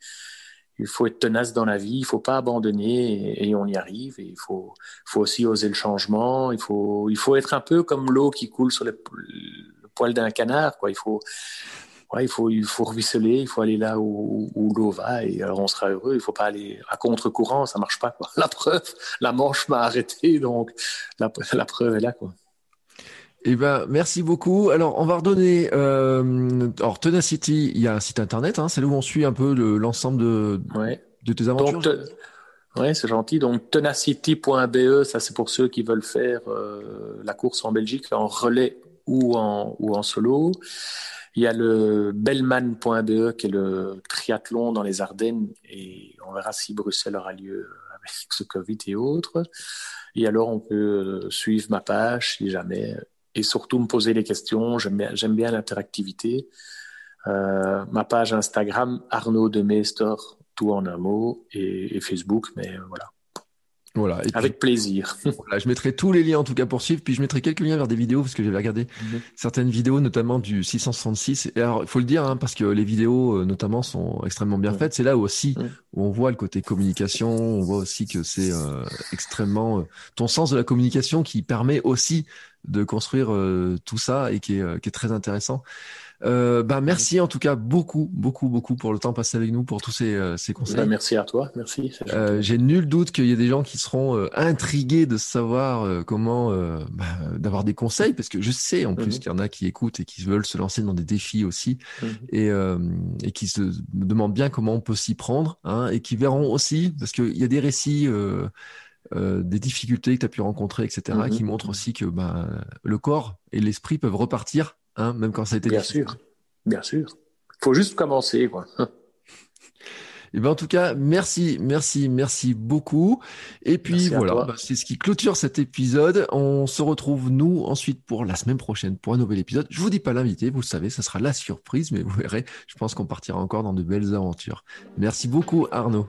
Il faut être tenace dans la vie, il faut pas abandonner et, on y arrive. Et il faut, faut aussi oser le changement. Il faut, il faut être un peu comme l'eau qui coule sur le, le poil d'un canard, quoi. Il faut, il faut, il faut ruisseler, il faut aller là où, l'eau va et alors on sera heureux. Il faut pas aller à contre-courant, ça marche pas. Quoi. La preuve, la manche m'a arrêté, donc la, preuve est là. Quoi. Eh ben, merci beaucoup. Alors, on va redonner. Euh, alors, Tenacity, il y a un site internet. Hein, c'est là où on suit un peu l'ensemble de, de tes aventures. Oui, c'est gentil. Donc, tenacity.be, ça c'est pour ceux qui veulent faire euh, la course en Belgique en relais ou en, ou en solo. Il y a le Bellman.be qui est le triathlon dans les Ardennes et on verra si Bruxelles aura lieu avec ce Covid et autres. Et alors on peut suivre ma page si jamais et surtout me poser des questions. J'aime bien, l'interactivité. Euh, ma page Instagram Arnaud de Meester, tout en un mot, et, et Facebook, mais voilà. Voilà. Avec plaisir. voilà, je mettrai tous les liens en tout cas pour suivre, puis je mettrai quelques liens vers des vidéos parce que j'avais regardé mhm. certaines vidéos, notamment du 666. Et alors, il faut le dire, hein, parce que les vidéos euh, notamment sont extrêmement bien faites. C'est là aussi où on voit le côté communication, on voit aussi que c'est euh, extrêmement euh, ton sens de la communication qui permet aussi de construire tout ça et qui est, qui est très intéressant. Euh, bah, merci en tout cas beaucoup, beaucoup, beaucoup pour le temps passé avec nous, pour tous ces, euh, ces conseils. Bah, merci à toi, merci. Euh, J'ai nul doute qu'il y a des gens qui seront euh, intrigués de savoir euh, comment, bah, d'avoir des conseils, parce que je sais en plus mhm. qu'il y en a qui écoutent et qui veulent se lancer dans des défis aussi, mhm. et, et qui se demandent bien comment on peut s'y prendre, hein, et qui verront aussi, parce qu'il y a des récits. Euh, des difficultés que tu as pu rencontrer, etc., mhm. qui montrent aussi que bah, le corps et l'esprit peuvent repartir Hein, même quand ça a été Bien sûr, bien sûr. Il faut juste commencer, quoi. Et eh ben en tout cas, merci, merci, merci beaucoup. Et puis voilà, bah, c'est ce qui clôture cet épisode. On se retrouve nous ensuite pour la semaine prochaine pour un nouvel épisode. Je vous dis pas l'invité, vous le savez, ça sera la surprise, mais vous verrez, je pense qu'on partira encore dans de belles aventures. Merci beaucoup Arnaud.